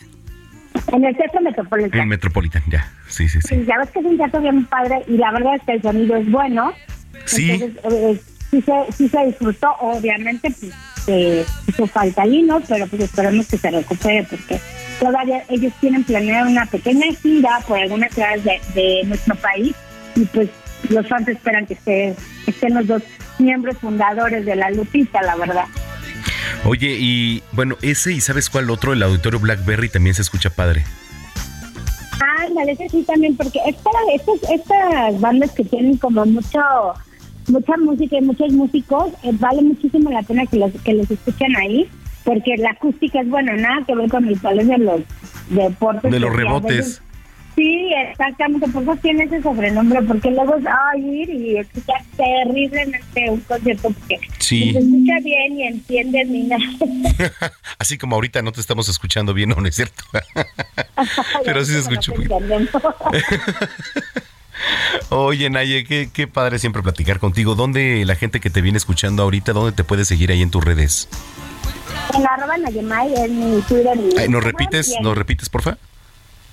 en el Centro Metropolitano. En Metropolitan, ya. Sí, sí, sí. Sí, ya ves que es un teatro bien padre y la verdad es que el sonido es bueno. Sí. Entonces, eh, sí, se, sí se disfrutó, obviamente, pues eh, hizo falta Lino, pero pues esperemos que se recupere porque todavía ellos tienen planeado una pequeña gira por algunas ciudades de, de nuestro país y pues los fans esperan que esté, estén los dos miembros fundadores de la Lupita, la verdad. Oye, y bueno, ese y ¿sabes cuál otro? El auditorio Blackberry también se escucha padre. Ah, ese sí también, porque es para estos, estas bandas que tienen como mucho mucha música y muchos músicos, eh, vale muchísimo la pena que los, que los escuchen ahí, porque la acústica es buena, nada que ver con cual de los deportes. De los rebotes. veces- Sí, exactamente, por eso tiene ese sobrenombre, porque luego es ay, ir y escucha terriblemente un concierto, porque Sí. se escucha bien y entiendes ni nada. <laughs> Así como ahorita no te estamos escuchando bien, ¿no, ¿No es cierto? <laughs> Pero sí se muy Entendemos. <laughs> Oye, Naye, qué, qué padre siempre platicar contigo. ¿Dónde la gente que te viene escuchando ahorita, dónde te puede seguir ahí en tus redes? En arroba Nayemay es mi Twitter. Ay, ¿Nos repites? ¿Nos repites, porfa?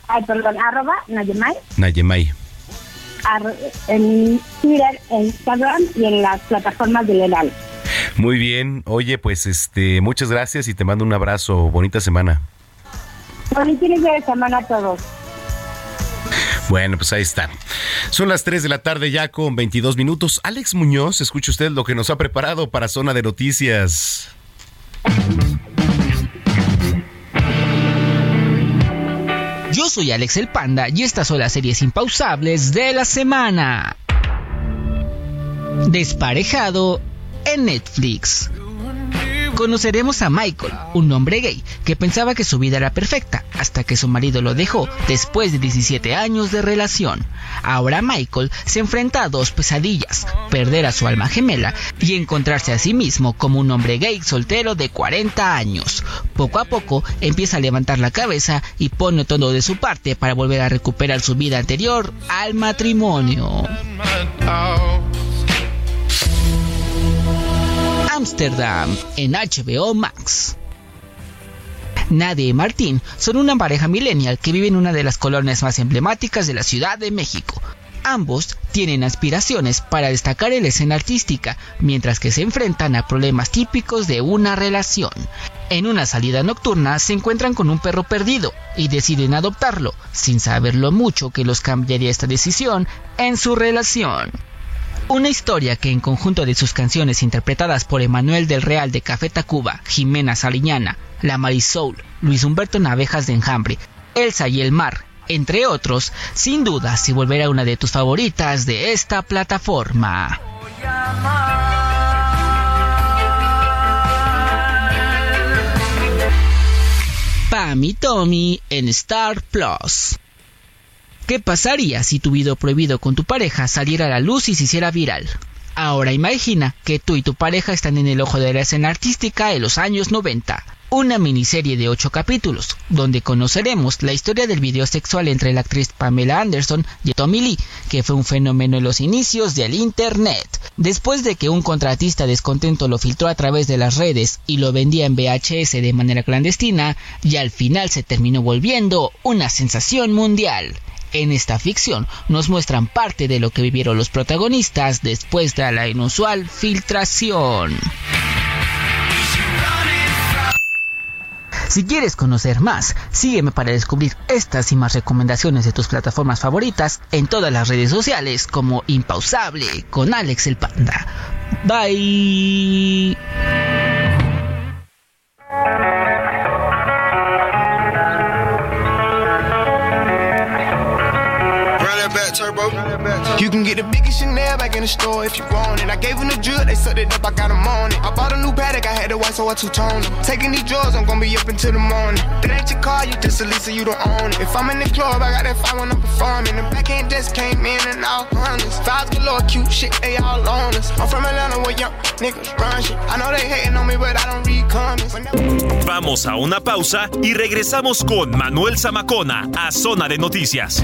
Ay, perdón, arroba Nayemay, Nayemay. arro- en Twitter, en Instagram y en las plataformas del Heraldo. Muy bien. Oye, pues este, muchas gracias y te mando un abrazo. Bonita semana. De semana a todos. Bueno, pues ahí está. Son las 3 de la tarde ya con 22 minutos. Alex Muñoz, escuche usted lo que nos ha preparado para Zona de Noticias. Yo soy Alex el Panda y estas son las series impausables de la semana. Desparejado en Netflix. Conoceremos a Michael, un hombre gay que pensaba que su vida era perfecta hasta que su marido lo dejó después de 17 años de relación. Ahora Michael se enfrenta a dos pesadillas, perder a su alma gemela y encontrarse a sí mismo como un hombre gay soltero de 40 años. Poco a poco empieza a levantar la cabeza y pone todo de su parte para volver a recuperar su vida anterior al matrimonio. Amsterdam en HBO Max. Nadia y Martín son una pareja millennial que vive en una de las colonias más emblemáticas de la Ciudad de México. Ambos tienen aspiraciones para destacar en la escena artística, mientras que se enfrentan a problemas típicos de una relación. En una salida nocturna se encuentran con un perro perdido y deciden adoptarlo, sin saber lo mucho que los cambiaría esta decisión en su relación. Una historia que en conjunto de sus canciones interpretadas por Emanuel del Real de Café Tacuba, Jimena Saliñana, La Marisol, Luis Humberto Navejas de Enjambre, Elsa y el Mar, entre otros, sin duda se volverá una de tus favoritas de esta plataforma. Pam y Tommy en Star Plus. ¿Qué pasaría si tu video prohibido con tu pareja saliera a la luz y se hiciera viral? Ahora imagina que tú y tu pareja están en el ojo de la escena artística de los años 90. Una miniserie de 8 capítulos, donde conoceremos la historia del video sexual entre la actriz Pamela Anderson y Tommy Lee, que fue un fenómeno en los inicios del Internet. Después de que un contratista descontento lo filtró a través de las redes y lo vendía en VHS de manera clandestina, y al final se terminó volviendo una sensación mundial. En esta ficción nos muestran parte de lo que vivieron los protagonistas después de la inusual filtración. Si quieres conocer más, sígueme para descubrir estas y más recomendaciones de tus plataformas favoritas en todas las redes sociales como Impausable con Alex el Panda. Bye. Turbo. You can get the biggest Chanel back in the store if you want it. I gave them the drill, they sucked it up, I got them on it. I bought a new paddock, I had the white, so I two-tone it. Taking these drugs, I'm gonna be up until the morning. That ain't your car, you just a Lisa, you don't own it. If I'm in the club, I got that fire when I'm performing. The back end just came in and all hundreds. Fives galore, cute shit, they all on us. I'm from Atlanta where young niggas run shit. I know they hating on me, but I don't read comments. Vamos a una pausa y regresamos con Manuel Zamacona a Zona de Noticias.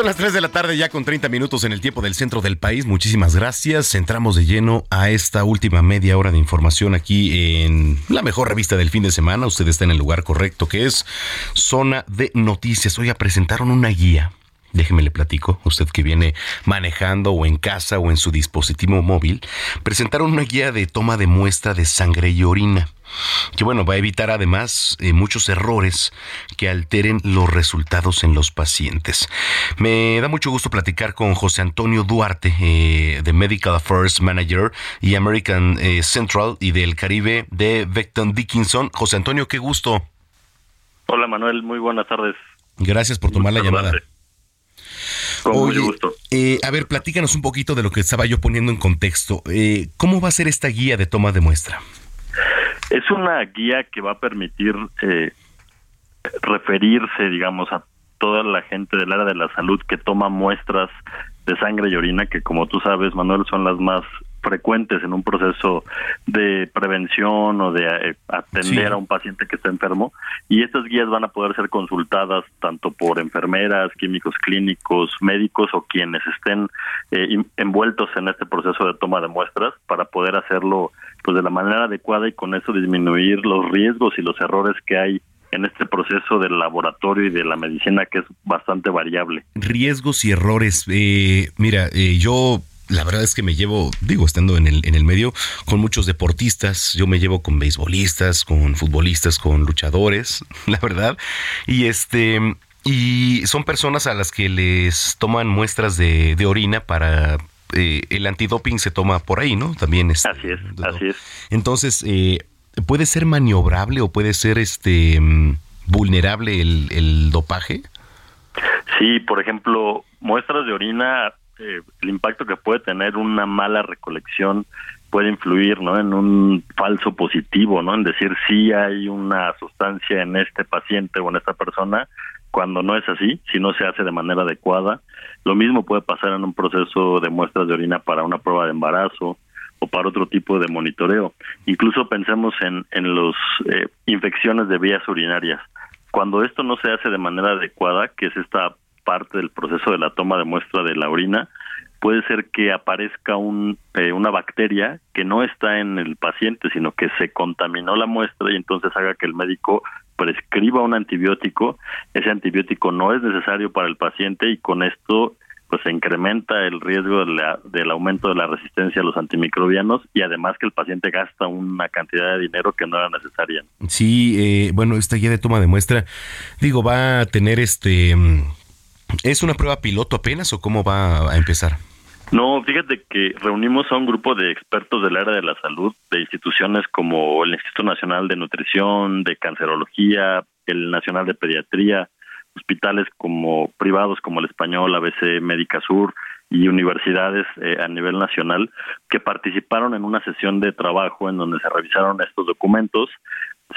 Son las 3 de la tarde ya con 30 minutos en el tiempo del centro del país. Muchísimas gracias. Entramos de lleno a esta última media hora de información aquí en la mejor revista del fin de semana. Usted está en el lugar correcto que es Zona de Noticias. Hoy presentaron una guía déjeme le platico, usted que viene manejando o en casa o en su dispositivo móvil, presentaron una guía de toma de muestra de sangre y orina, que bueno, va a evitar además eh, muchos errores que alteren los resultados en los pacientes. Me da mucho gusto platicar con José Antonio Duarte, eh, de Medical Affairs Manager y American eh, Central y del Caribe de Vecton Dickinson. José Antonio, qué gusto. Hola Manuel, muy buenas tardes. Gracias por tomar la llamada. Con mucho gusto. Eh, a ver, platícanos un poquito de lo que estaba yo poniendo en contexto. Eh, ¿Cómo va a ser esta guía de toma de muestra? Es una guía que va a permitir eh, referirse, digamos, a toda la gente del área de la salud que toma muestras de sangre y orina, que como tú sabes, Manuel, son las más frecuentes en un proceso de prevención o de eh, atender Sí. a un paciente que está enfermo y estas guías van a poder ser consultadas tanto por enfermeras, químicos clínicos, médicos o quienes estén eh, envueltos en este proceso de toma de muestras para poder hacerlo pues de la manera adecuada y con eso disminuir los riesgos y los errores que hay en este proceso del laboratorio y de la medicina que es bastante variable. Riesgos y errores. Eh, mira, eh, yo la verdad es que me llevo, digo, estando en el, en el medio, con muchos deportistas, yo me llevo con beisbolistas, con futbolistas, con luchadores, <laughs> la verdad. Y este, y son personas a las que les toman muestras de, de orina para eh, el antidoping se toma por ahí, ¿no? También es. Así es, así es. Entonces, eh, ¿puede ser maniobrable o puede ser este vulnerable el, el dopaje? Sí, por ejemplo, muestras de orina, eh, el impacto que puede tener una mala recolección puede influir ¿no? en un falso positivo, ¿no? En decir sí hay una sustancia en este paciente o en esta persona, cuando no es así, si no se hace de manera adecuada. Lo mismo puede pasar en un proceso de muestras de orina para una prueba de embarazo o para otro tipo de monitoreo. Incluso pensemos en, en las eh, infecciones de vías urinarias. Cuando esto no se hace de manera adecuada, que es esta parte del proceso de la toma de muestra de la orina, puede ser que aparezca un, eh, una bacteria que no está en el paciente, sino que se contaminó la muestra y entonces haga que el médico prescriba un antibiótico. Ese antibiótico no es necesario para el paciente y con esto pues se incrementa el riesgo de la- del aumento de la resistencia a los antimicrobianos y además que el paciente gasta una cantidad de dinero que no era necesaria. Sí, eh, bueno, esta guía de toma de muestra, digo, va a tener este... mm, ¿Es una prueba piloto apenas o cómo va a empezar? No, fíjate que reunimos a un grupo de expertos del área de la salud, de instituciones como el Instituto Nacional de Nutrición, de Cancerología, el Nacional de Pediatría, hospitales como privados como el Español, ABC Médica Sur y universidades eh, a nivel nacional que participaron en una sesión de trabajo en donde se revisaron estos documentos.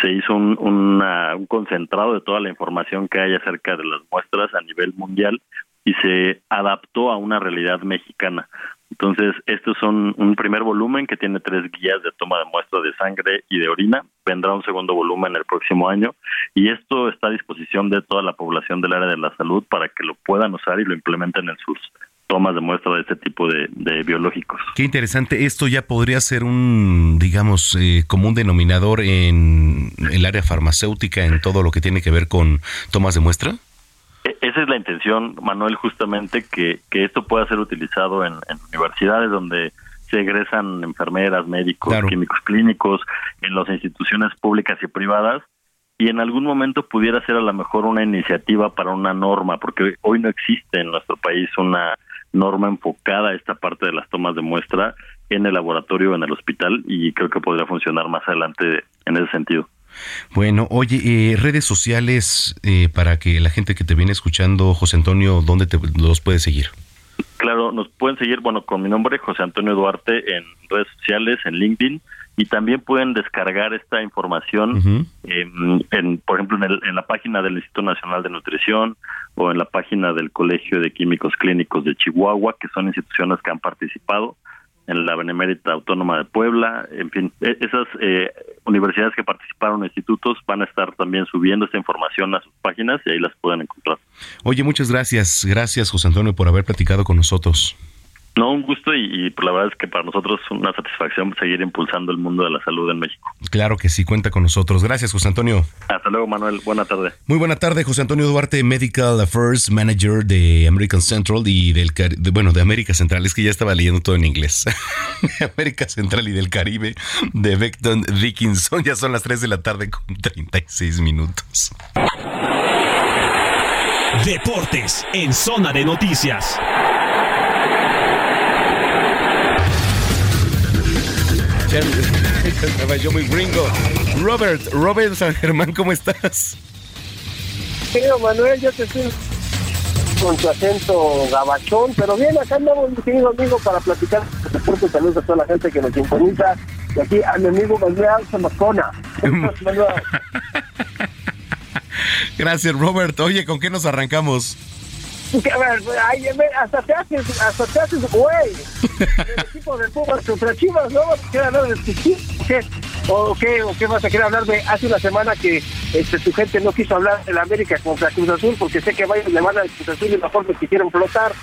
Se hizo un, un concentrado de toda la información que hay acerca de las muestras a nivel mundial y se adaptó a una realidad mexicana. Entonces, estos son un primer volumen que tiene tres guías de toma de muestras de sangre y de orina. Vendrá un segundo volumen el próximo año y esto está a disposición de toda la población del área de la salud para que lo puedan usar y lo implementen en sus tomas de muestra de este tipo de, de biológicos. Qué interesante, esto ya podría ser un, digamos, eh, común denominador en el área farmacéutica, en todo lo que tiene que ver con tomas de muestra. E- Esa es la intención, Manuel, justamente que, que esto pueda ser utilizado en, en universidades donde se egresan enfermeras, médicos, químicos clínicos, en las instituciones públicas y privadas, y en algún momento pudiera ser a lo mejor una iniciativa para una norma, porque hoy no existe en nuestro país una norma enfocada a esta parte de las tomas de muestra en el laboratorio o en el hospital, y creo que podría funcionar más adelante en ese sentido. Bueno, oye, eh, redes sociales eh, para que la gente que te viene escuchando, José Antonio, ¿dónde te los puede seguir? Claro, nos pueden seguir, bueno, con mi nombre, José Antonio Duarte, en redes sociales, en LinkedIn, y también pueden descargar esta información, en, en, por ejemplo, en, el- en la página del Instituto Nacional de Nutrición o en la página del Colegio de Químicos Clínicos de Chihuahua, que son instituciones que han participado en la Benemérita Autónoma de Puebla, en fin, e- esas eh, universidades que participaron, institutos, van a estar también subiendo esta información a sus páginas y ahí las pueden encontrar. Oye, muchas gracias. Gracias, José Antonio, por haber platicado con nosotros. No, un gusto y, y, pues, la verdad es que para nosotros es una satisfacción seguir impulsando el mundo de la salud en México. Claro que sí, cuenta con nosotros. Gracias, José Antonio. Hasta luego, Manuel. Buena tarde. Muy buena tarde, José Antonio Duarte, Medical Affairs Manager de American Central y del Cari- de- bueno, de América Central, es que ya estaba leyendo todo en inglés. <laughs> De América Central y del Caribe de Beckton Dickinson. Ya son las 3 de la tarde con 36 minutos. Deportes en zona de noticias. Estaba <laughs> yo muy gringo. Robert, Robert San Germán, ¿cómo estás? Querido Manuel, yo te estoy con tu acento gabachón, pero bien, acá andamos, mi querido amigo, para platicar deporte. Saludos a toda la gente que nos sintoniza. Y aquí a mi amigo Manuel Zamacona. <laughs> Gracias, Robert. Oye, ¿con qué nos arrancamos? Ay, ve, hasta te haces, hasta te haces güey. <laughs> El equipo de Pumas contra Chivas, ¿no? ¿Quieres hablar de ¿Qué? ¿O qué, ¿O qué vas a querer hablar de hace una semana que este, tu gente no quiso hablar de la América contra Cruz Azul porque sé que vayan le van a Cruz Azul de la forma que quisieron flotar?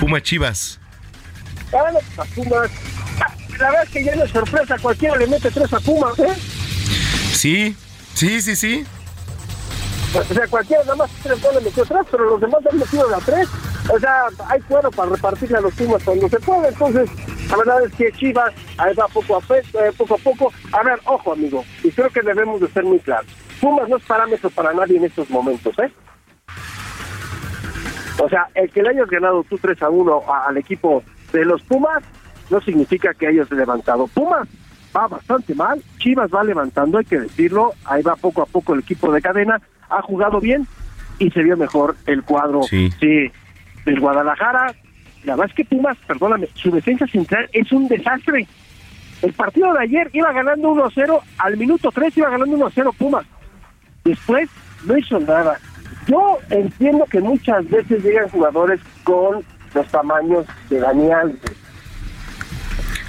Puma Chivas. Ah, no, a Pumas. Ah, La verdad es que ya no es sorpresa, cualquiera le mete tres a Pumas, ¿eh? Sí, sí, sí, sí. O sea, cualquiera nada más tres goles metió tres, pero los demás han metido de a tres. O sea, hay cuero para repartirle a los Pumas cuando se puede. Entonces, la verdad es que Chivas ahí va poco a, eh, poco a poco. A ver, ojo, amigo, y creo que debemos de ser muy claros. Pumas no es parámetro para nadie en estos momentos, ¿eh? O sea, el que le hayas ganado tú 3 a 1 a- al equipo de los Pumas no significa que hayas levantado. Pumas va bastante mal, Chivas va levantando, hay que decirlo, ahí va poco a poco el equipo de cadena, ha jugado bien y se vio mejor el cuadro Sí. sí, del Guadalajara. La verdad es que Pumas, perdóname, su defensa central es un desastre. El partido de ayer iba ganando 1 a 0, al minuto 3 iba ganando 1 a 0 Pumas. Después no hizo nada. Yo entiendo que muchas veces llegan jugadores con los tamaños de Dani Alves,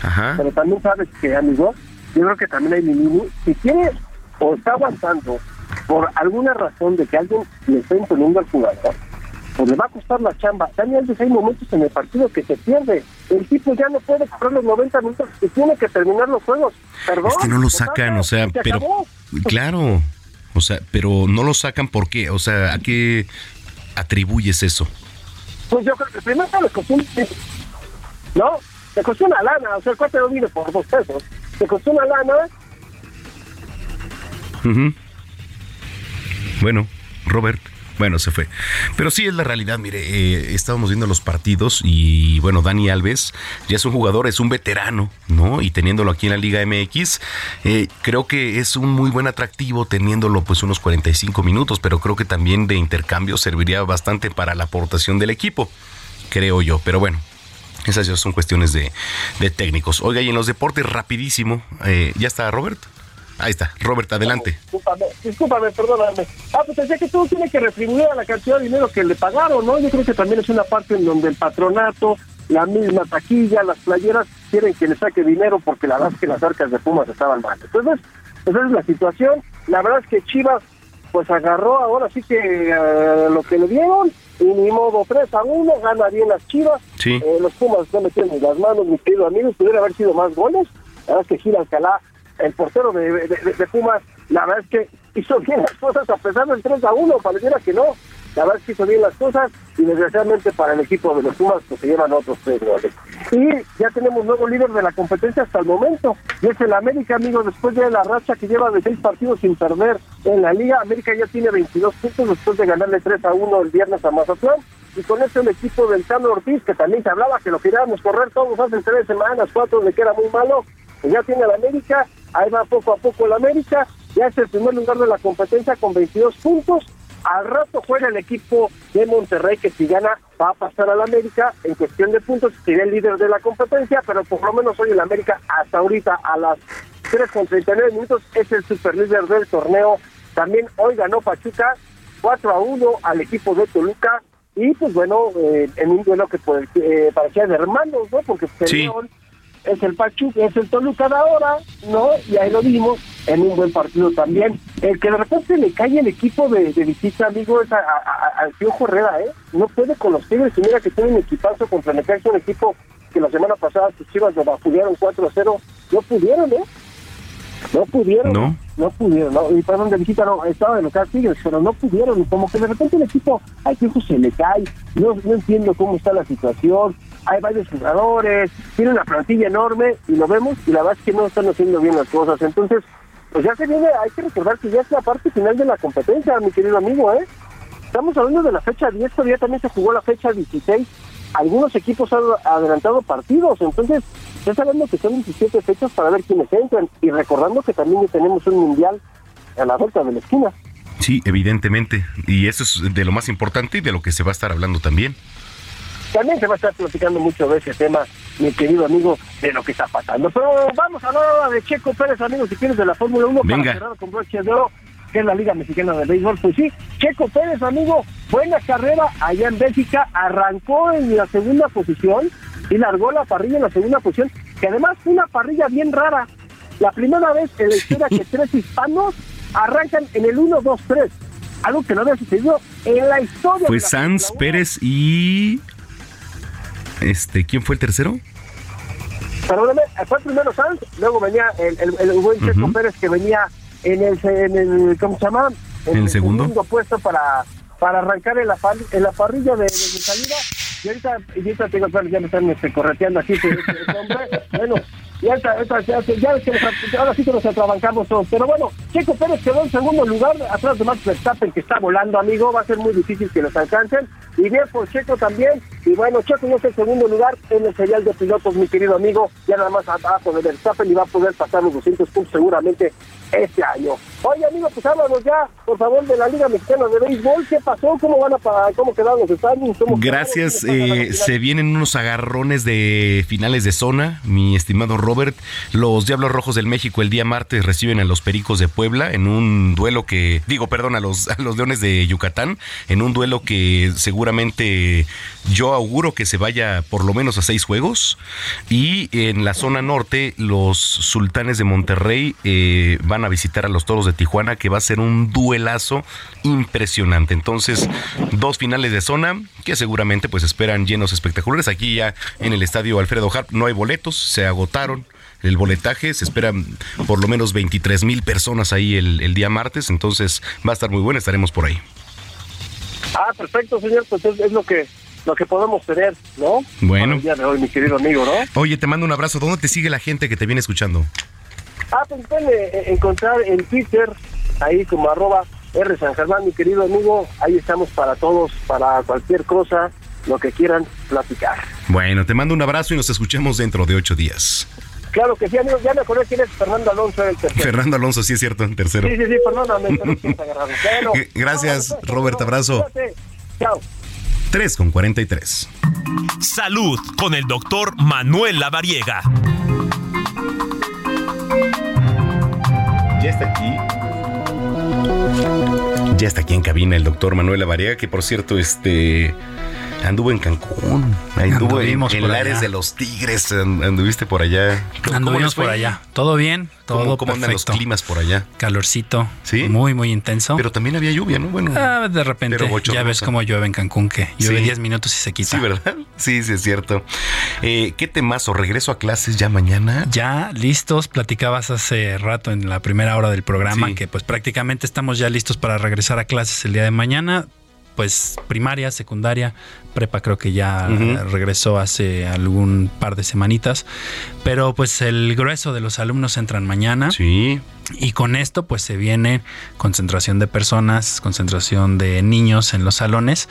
Ajá. pero también sabes que, amigo, yo creo que también hay Lilini, si quiere o está aguantando por alguna razón de que alguien le está imponiendo al jugador, pues le va a costar la chamba. Dani Alves hay momentos en el partido que se pierde. El tipo ya no puede correr los 90 minutos y tiene que terminar los juegos. Perdón. Es que no lo se sacan, o sea, se pero acabó. claro, o sea, pero no lo sacan ¿por qué? O sea, ¿a qué atribuyes eso? Pues yo creo que primero le costó un... ¿No? Le costó una lana, o sea, el cuate no viene por dos pesos. Le costó una lana, Ujú. Bueno, Robert. Bueno, se fue. Pero sí es la realidad, mire, eh, estábamos viendo los partidos y bueno, Dani Alves ya es un jugador, es un veterano, ¿no? Y teniéndolo aquí en la Liga MX, eh, creo que es un muy buen atractivo teniéndolo pues unos 45 minutos, pero creo que también de intercambio serviría bastante para la aportación del equipo, creo yo. Pero bueno, esas ya son cuestiones de, de técnicos. Oiga, y en los deportes, rapidísimo, eh, ¿ya está Robert? Ahí está, Robert, adelante. discúlpame, discúlpame, perdóname. Ah, pues pensé que todo tiene que retribuir a la cantidad de dinero que le pagaron, ¿no? Yo creo que también es una parte en donde el patronato, la misma taquilla, las playeras quieren que le saque dinero porque la verdad es que las arcas de Pumas estaban mal. Entonces, esa es la situación. La verdad es que Chivas, pues agarró ahora sí que eh, lo que le dieron y ni modo 3 a 1, gana bien las Chivas. Sí. Eh, los Pumas no metieron las manos, mi querido amigo, pudiera haber sido más goles. La verdad es que Gil Alcalá, el portero de, de, Pumas, la verdad es que hizo bien las cosas a pesar del 3 a 1, pareciera que no. La verdad es que hizo bien las cosas y desgraciadamente para el equipo de los Pumas pues se llevan otros tres goles. Y ya tenemos nuevo líder de la competencia hasta el momento, y es el América, amigo, después de la racha que lleva de seis partidos sin perder en la liga. América ya tiene 22 puntos después de ganarle 3 a 1 el viernes a Mazatlán. Y con eso el equipo del Tano Ortiz, que también se hablaba que lo queríamos correr todos hace tres semanas, cuatro, de que era muy malo, pues ya tiene el América, ahí va poco a poco el América, ya es el primer lugar de la competencia con 22 puntos. Al rato juega el equipo de Monterrey que si gana va a pasar al América en cuestión de puntos, sería el líder de la competencia, pero por lo menos hoy el América hasta ahorita a las 3 con 39 minutos es el superlíder del torneo. También hoy ganó Pachuca 4 a 1 al equipo de Toluca y pues bueno, eh, en un duelo que pues, eh, parecía de hermanos, ¿no? Porque pues, el Sí. León es el Pachuca, es el Toluca de ahora, ¿no? Y ahí lo vimos en un buen partido también. El que de repente le cae el equipo de, de visita, amigo, es a- a- a- al Piojo Herrera, ¿eh? No puede con los Tigres y mira que tiene un equipazo contra Necaxa, un equipo que la semana pasada sus chivas lo vapulearon 4 a 0. No pudieron, ¿eh? No pudieron. No. No pudieron, ¿no? Y perdón, de visita no, estaba de local Tigres, pero no pudieron. Como que de repente el equipo al Piojo se le cae. No, no entiendo cómo está la situación. Hay varios jugadores, tiene una plantilla enorme y lo vemos y la verdad es que no están haciendo bien las cosas. Entonces, pues ya se viene, hay que recordar que ya es la parte final de la competencia, mi querido amigo, ¿eh? Estamos hablando de la fecha 10, todavía también se jugó la fecha 16. Algunos equipos han adelantado partidos, entonces ya sabemos que son 17 fechas para ver quiénes entran. Y recordando que también ya tenemos un mundial a la vuelta de la esquina. Sí, evidentemente. Y eso es de lo más importante y de lo que se va a estar hablando también. También se va a estar platicando mucho de ese tema, mi querido amigo, de lo que está pasando. Pero vamos a hablar ahora de Checo Pérez, amigos, si quieres, de la Fórmula 1 Venga. para cerrar con broche de oro, que es la Liga Mexicana de Béisbol. Pues sí, Checo Pérez, amigo, buena carrera allá en Bélgica, arrancó en la segunda posición y largó la parrilla en la segunda posición, que además fue una parrilla bien rara. La primera vez en la historia que <laughs> tres hispanos arrancan en el 1-2-3, algo que no había sucedido en la historia. La Sanz, Fórmula 1. Pérez y... Este, ¿quién fue el tercero? Perdóname, fue primero Sanz, luego venía el, el, el buen Checo. Pérez que venía en el, en el ¿cómo se llama? ¿En el segundo? puesto para, para arrancar en la, en la parrilla de, de salida Y ahorita, y ahorita tengo, ya me están este, correteando aquí este, este hombre. Bueno, ya, está, está, ya, ya, es que nos- ahora sí que nos atrabancamos todos. Pero bueno, Checo Pérez quedó en segundo lugar, atrás de Max Verstappen, que está volando, amigo. Va a ser muy difícil que los alcancen. Y bien por Checo también. Y bueno, Checo ya está en segundo lugar en el serial de pilotos, mi querido amigo. Ya nada más abajo de Verstappen y va a poder pasar los 200 puntos seguramente este año. Oye, amigo, pues háblanos ya, por favor, de la Liga Mexicana de Béisbol. ¿Qué pasó? ¿Cómo van a pagar? ¿Cómo quedaron los? ¿Cómo Gracias. Eh, se vienen unos agarrones de finales de zona, mi estimado Robert. Los Diablos Rojos del México el día martes reciben a los Pericos de Puebla en un duelo que, digo, perdón, a los, a los Leones de Yucatán, en un duelo que seguramente yo auguro que se vaya por lo menos a seis juegos. Y en la zona norte, los Sultanes de Monterrey eh, van a visitar a los Toros de Tijuana, que va a ser un duelazo impresionante. Entonces, dos finales de zona que seguramente pues esperan llenos espectaculares. Aquí ya en el estadio Alfredo Harp no hay boletos, se agotaron el boletaje, se esperan por lo menos 23 mil personas ahí el, día martes, entonces va a estar muy bueno, estaremos por ahí. Ah, perfecto, señor. Pues es, es lo que lo que podemos tener, ¿no? Bueno. El día de hoy, mi querido amigo, ¿no? Oye, te mando un abrazo. ¿Dónde te sigue la gente que te viene escuchando? Ah, pues pueden eh, encontrar en Twitter, ahí como arroba R San Germán, mi querido amigo. Ahí estamos para todos, para cualquier cosa, lo que quieran platicar. Bueno, te mando un abrazo y nos escuchamos dentro de ocho días. Claro que sí, amigo. Ya me acordé quién es Fernando Alonso, el tercero. Fernando Alonso, sí es cierto, en tercero. Sí, sí, sí, perdóname, pero <laughs> Gracias, Robert, abrazo. Chao. 3 con 43. Salud con el doctor Manuel Lavariega. Ya está aquí. Ya está aquí en cabina el doctor Manuel Avariega, que por cierto, este anduvo en Cancún, anduvo en, en Lares de los Tigres, and- anduviste por allá. ¿Cómo Anduvimos por allá. Todo bien, todo ¿Cómo, cómo andan los climas por allá? Calorcito. Sí. Muy, muy intenso. Pero también había lluvia, ¿no? Bueno, Ah, de repente, ya ves cómo llueve en Cancún, que llueve Sí. 10 minutos y se quita. sí, ¿verdad? <laughs> Sí, sí, es cierto. Eh, ¿Qué temazo? ¿Regreso a clases ya mañana? Ya listos, platicabas hace rato en la primera hora del programa Sí. que pues prácticamente estamos ya listos para regresar a clases el día de mañana. Pues primaria, secundaria, prepa creo que ya regresó hace algún par de semanitas. Pero pues el grueso de los alumnos entran mañana. Sí. Y con esto pues se viene concentración de personas, concentración de niños en los salones.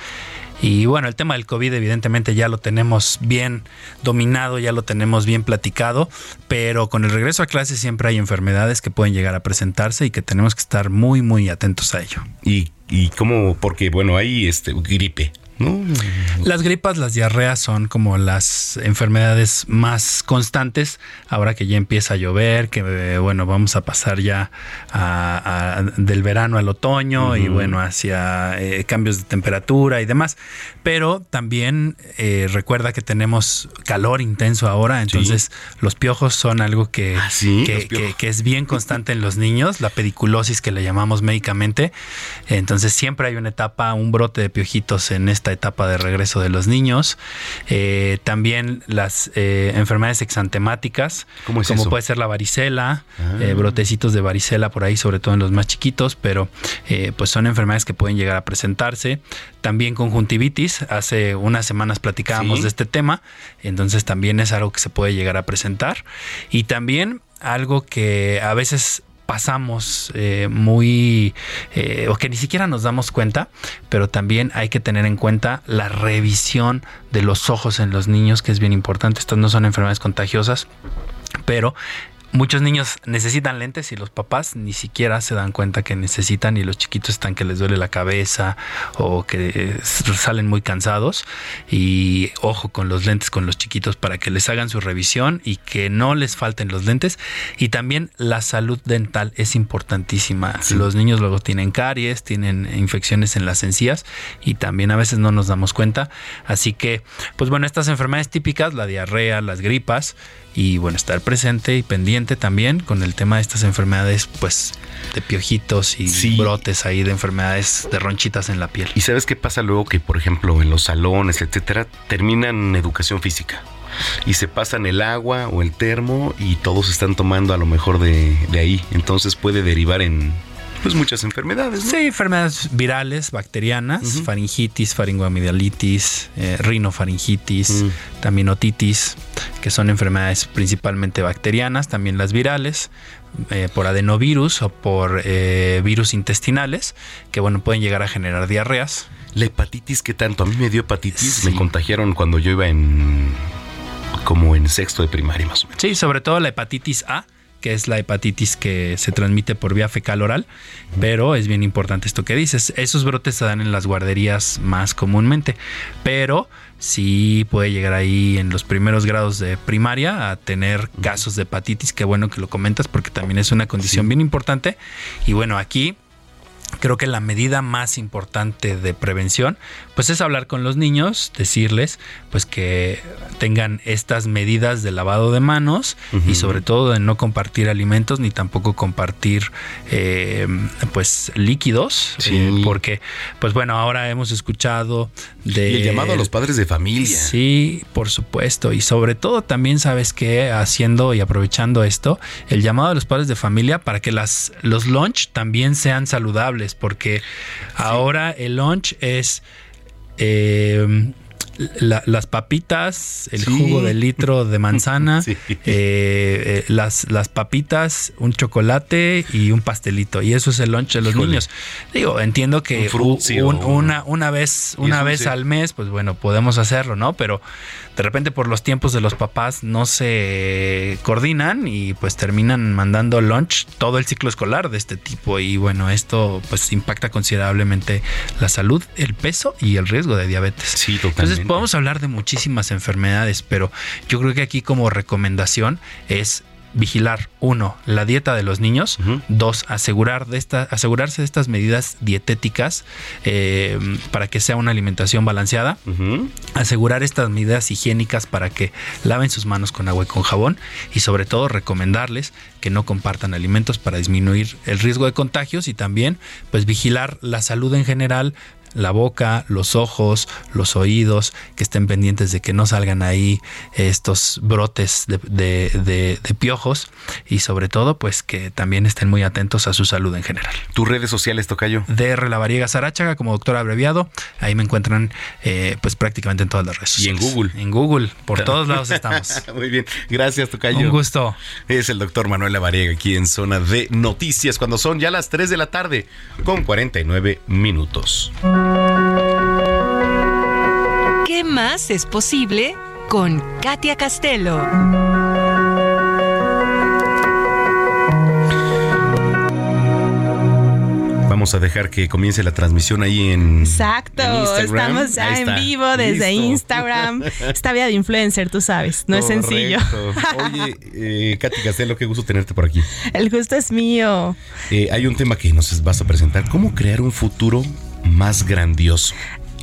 Y bueno, el tema del COVID evidentemente ya lo tenemos bien dominado, ya lo tenemos bien platicado, pero con el regreso a clases siempre hay enfermedades que pueden llegar a presentarse y que tenemos que estar muy, muy atentos a ello. ¿Y, y cómo? Porque, bueno, hay este, gripe, ¿no? Las gripas, las diarreas son como las enfermedades más constantes. Ahora que ya empieza a llover, que eh, bueno, vamos a pasar ya a- a- del verano al otoño y bueno, hacia eh, cambios de temperatura y demás. Pero también eh, recuerda que tenemos calor intenso ahora, entonces los piojos son algo que, Ah, sí, que- que es bien constante en los niños, la pediculosis que le llamamos médicamente. Entonces siempre hay una etapa, un brote de piojitos en esta etapa de regreso de los niños. Eh, también las eh, enfermedades exantemáticas, ¿Cómo es como eso? puede ser la varicela, Ah. eh, brotecitos de varicela por ahí, sobre todo en los más chiquitos, pero pues son enfermedades que pueden llegar a presentarse. También conjuntivitis, hace unas semanas platicábamos Sí. de este tema, entonces también es algo que se puede llegar a presentar. Y también algo que a veces pasamos eh, muy eh, o que ni siquiera nos damos cuenta, pero también hay que tener en cuenta la revisión de los ojos en los niños, que es bien importante. Estas no son enfermedades contagiosas, pero muchos niños necesitan lentes y los papás ni siquiera se dan cuenta que necesitan y los chiquitos están que les duele la cabeza o que salen muy cansados y ojo con los lentes con los chiquitos para que les hagan su revisión y que no les falten los lentes y también la salud dental es importantísima. Los niños luego tienen caries, tienen infecciones en las encías y también a veces no nos damos cuenta. Así que, pues bueno, estas enfermedades típicas, la diarrea, las gripas y bueno, estar presente y pendiente también con el tema de estas enfermedades, pues de piojitos y brotes ahí de enfermedades de ronchitas en la piel. ¿Y sabes qué pasa luego que, por ejemplo, en los salones, etcétera, terminan educación física? Y se pasan el agua o el termo y todos están tomando a lo mejor de, de ahí. Entonces puede derivar en Pues muchas enfermedades, ¿no? Sí, enfermedades virales, bacterianas, faringitis, faringoamidalitis, eh, rinofaringitis, también otitis, que son enfermedades principalmente bacterianas, también las virales, eh, por adenovirus o por eh, virus intestinales, que bueno, pueden llegar a generar diarreas. La hepatitis, ¿qué tanto? A mí me dio hepatitis, me contagiaron cuando yo iba en como en sexto de primaria más o menos. Sí, sobre todo la hepatitis A, que es la hepatitis que se transmite por vía fecal oral, pero es bien importante esto que dices. Esos brotes se dan en las guarderías más comúnmente, pero sí puede llegar ahí en los primeros grados de primaria a tener casos de hepatitis. Qué bueno que lo comentas porque también es una condición bien importante. Y bueno, aquí creo que la medida más importante de prevención pues es hablar con los niños, decirles pues que tengan estas medidas de lavado de manos y sobre todo de no compartir alimentos ni tampoco compartir eh, pues líquidos eh, porque pues bueno ahora hemos escuchado de Y el llamado a los padres de familia. Sí, por supuesto. Y sobre todo también sabes que haciendo y aprovechando esto, el llamado a los padres de familia para que las, los lunch también sean saludables, porque ahora el lunch es... eh, la- las papitas, el Sí. jugo de litro de <laughs> manzana, eh, eh, las, las papitas, un chocolate y un pastelito. Y eso es el lunch de los Híjole. niños. Digo, entiendo que Un un- una, una vez, una vez al mes, pues bueno, podemos hacerlo, ¿no? Pero de repente por los tiempos de los papás no se coordinan y pues terminan mandando lunch todo el ciclo escolar de este tipo. Y bueno, esto pues impacta considerablemente la salud, el peso y el riesgo de diabetes. Sí, Entonces totalmente. podemos hablar de muchísimas enfermedades, pero yo creo que aquí como recomendación es vigilar uno la dieta de los niños dos asegurar de esta asegurarse de estas medidas dietéticas eh, para que sea una alimentación balanceada asegurar estas medidas higiénicas para que laven sus manos con agua y con jabón y sobre todo recomendarles que no compartan alimentos para disminuir el riesgo de contagios y también pues vigilar la salud en general la boca, los ojos, los oídos, que estén pendientes de que no salgan ahí estos brotes de, de- de- de piojos y sobre todo pues que también estén muy atentos a su salud en general. Tus redes sociales, Tocayo. DR Lavariega Sarachaga como doctor abreviado, ahí me encuentran eh, pues prácticamente en todas las redes Y en. Google. En Google, por todos <laughs> lados estamos. <laughs> Muy bien, gracias Tocayo. Un gusto. Es el doctor Manuel Lavariega aquí en Zona de Noticias cuando son ya las 3 de la tarde con 49 minutos. ¿Qué más es posible con Katia Castelo? Vamos a dejar que comience la transmisión ahí en Exacto, en Instagram. estamos ya Ahí en está, vivo desde listo. Instagram. <laughs> Esta vida de influencer, tú sabes, no es sencillo. Oye, eh, Katy Castelo, qué gusto tenerte por aquí. El gusto es mío. Eh, hay un tema que nos vas a presentar, cómo crear un futuro más grandioso.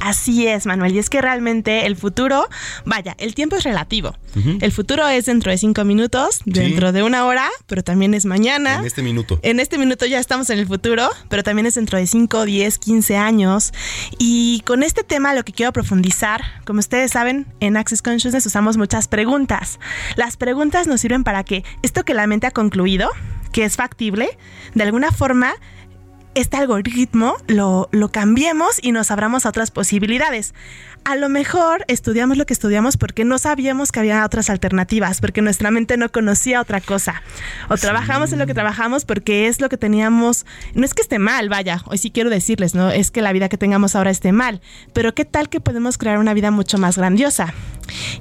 Así es, Manuel. Y es que realmente el futuro, vaya, el tiempo es relativo. El futuro es dentro de cinco minutos, dentro de una hora, pero también es mañana. En este minuto. En este minuto ya estamos en el futuro, pero también es dentro de 5, 10, 15 años. Y con este tema lo que quiero profundizar, como ustedes saben, en Access Consciousness usamos muchas preguntas. Las preguntas nos sirven para que esto que la mente ha concluido, que es factible, de alguna forma este algoritmo lo, lo cambiemos y nos abramos a otras posibilidades. A lo mejor estudiamos lo que estudiamos porque no sabíamos que había otras alternativas, porque nuestra mente no conocía otra cosa. O trabajamos en lo que trabajamos porque es lo que teníamos. No es que esté mal, vaya, hoy sí quiero decirles, no es que la vida que tengamos ahora esté mal, pero qué tal que podemos crear una vida mucho más grandiosa.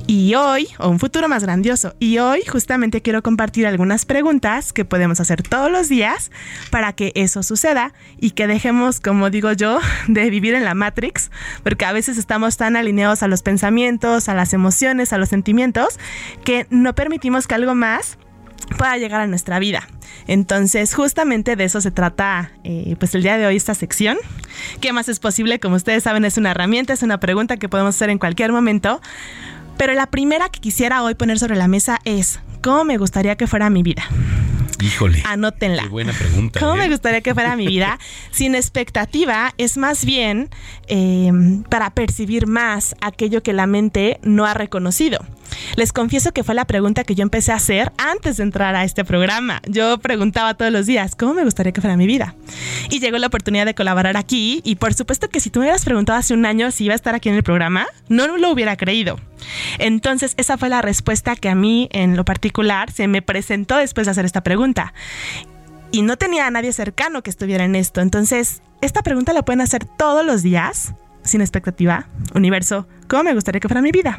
Y hoy, o un futuro más grandioso, y hoy justamente quiero compartir algunas preguntas que podemos hacer todos los días para que eso suceda y que dejemos, como digo yo, <laughs> de vivir en la Matrix, porque a veces estamos tan alineados a los pensamientos, a las emociones, a los sentimientos, que no permitimos que algo más pueda llegar a nuestra vida. Entonces, justamente de eso se trata, eh, pues el día de hoy esta sección. ¿Qué más es posible? Como ustedes saben, es una herramienta, es una pregunta que podemos hacer en cualquier momento. Pero la primera que quisiera hoy poner sobre la mesa es, ¿cómo me gustaría que fuera mi vida? Híjole. Anótenla. Qué buena pregunta. ¿Cómo ¿eh? me gustaría que fuera mi vida? <laughs> Sin expectativa es más bien eh, para percibir más aquello que la mente no ha reconocido. Les confieso que fue la pregunta que yo empecé a hacer antes de entrar a este programa. Yo preguntaba todos los días, ¿cómo me gustaría que fuera mi vida? Y llegó la oportunidad de colaborar aquí y por supuesto que si tú me hubieras preguntado hace un año si iba a estar aquí en el programa, no lo hubiera creído. Entonces esa fue la respuesta que a mí en lo particular se me presentó después de hacer esta pregunta y no tenía a nadie cercano que estuviera en esto. Entonces, esta pregunta la pueden hacer todos los días, sin expectativa. Universo, ¿cómo me gustaría que fuera mi vida?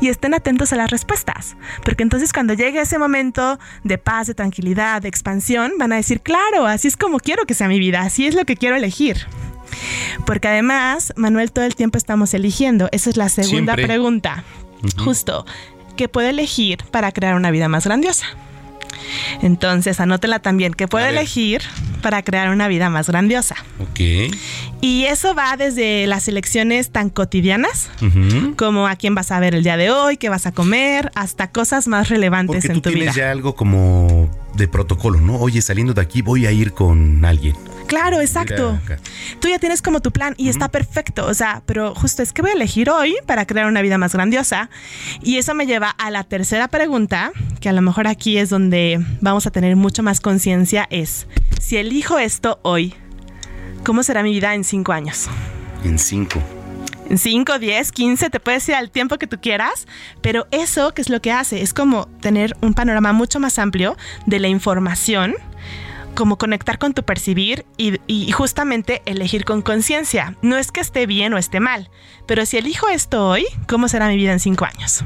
Y estén atentos a las respuestas, porque entonces cuando llegue ese momento de paz, de tranquilidad, de expansión, van a decir, claro, así es como quiero que sea mi vida, así es lo que quiero elegir. Porque además, Manuel, todo el tiempo estamos eligiendo. Esa es la segunda Siempre. pregunta. Justo, ¿qué puedo elegir para crear una vida más grandiosa? Entonces, anótela también, que puedo elegir para crear una vida más grandiosa. Ok. Y eso va desde las elecciones tan cotidianas, como a quién vas a ver el día de hoy, qué vas a comer, hasta cosas más relevantes Porque en tú tu vida. tienes ya algo como de protocolo, ¿no? Oye, saliendo de aquí voy a ir con alguien. Claro, exacto. Mira. Tú ya tienes como tu plan y está perfecto, o sea, pero justo es que voy a elegir hoy para crear una vida más grandiosa. Y eso me lleva a la tercera pregunta, que a lo mejor aquí es donde vamos a tener mucho más conciencia, es, si elijo esto hoy, ¿cómo será mi vida en cinco años? En cinco. En 5, 10, 15, te puedes ir al tiempo que tú quieras, pero eso, ¿qué es lo que hace? Es como tener un panorama mucho más amplio de la información, como conectar con tu percibir y, y justamente elegir con conciencia. No es que esté bien o esté mal, pero si elijo esto hoy, ¿cómo será mi vida en 5 años?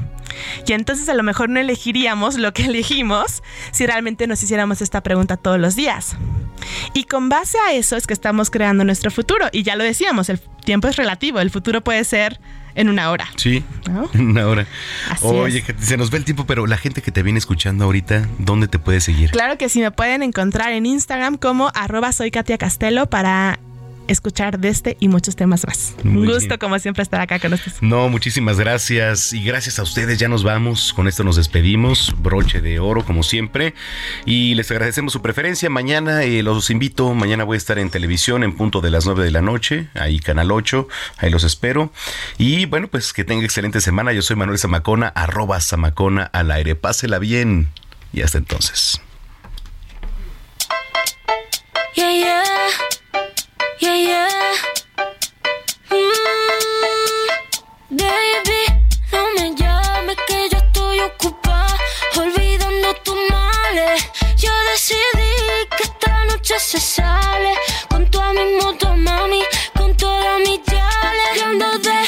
Y entonces a lo mejor no elegiríamos lo que <laughs> elegimos si realmente nos hiciéramos esta pregunta todos los días. Y con base a eso es que estamos creando nuestro futuro. Y ya lo decíamos, el tiempo es relativo, el futuro puede ser en una hora. Sí, ¿No? <laughs> en una hora. Así Oye, se nos ve el tiempo, pero la gente que te viene escuchando ahorita, ¿dónde te puede seguir? Claro que sí, me pueden encontrar en Instagram como arroba soy Katia Castelo para escuchar de este y muchos temas más. Muy Un bien. gusto como siempre estar acá con ustedes. No, muchísimas gracias. Y gracias a ustedes ya nos vamos, con esto nos despedimos, broche de oro como siempre. Y les agradecemos su preferencia, mañana eh, los invito, mañana voy a estar en televisión en punto de las 9 de la noche, ahí Canal 8, ahí los espero. Y bueno pues que tenga excelente semana, yo soy Manuel Zamacona, arroba Zamacona al aire, pásela bien. Y hasta entonces. Yeah, yeah. Yeah, yeah. Mm, baby, no me llames que yo estoy ocupada. Olvidando tus males. Yo decidí que esta noche se sale. Con toda mi moto, mami. Con todas mis yales. Y ando despechada.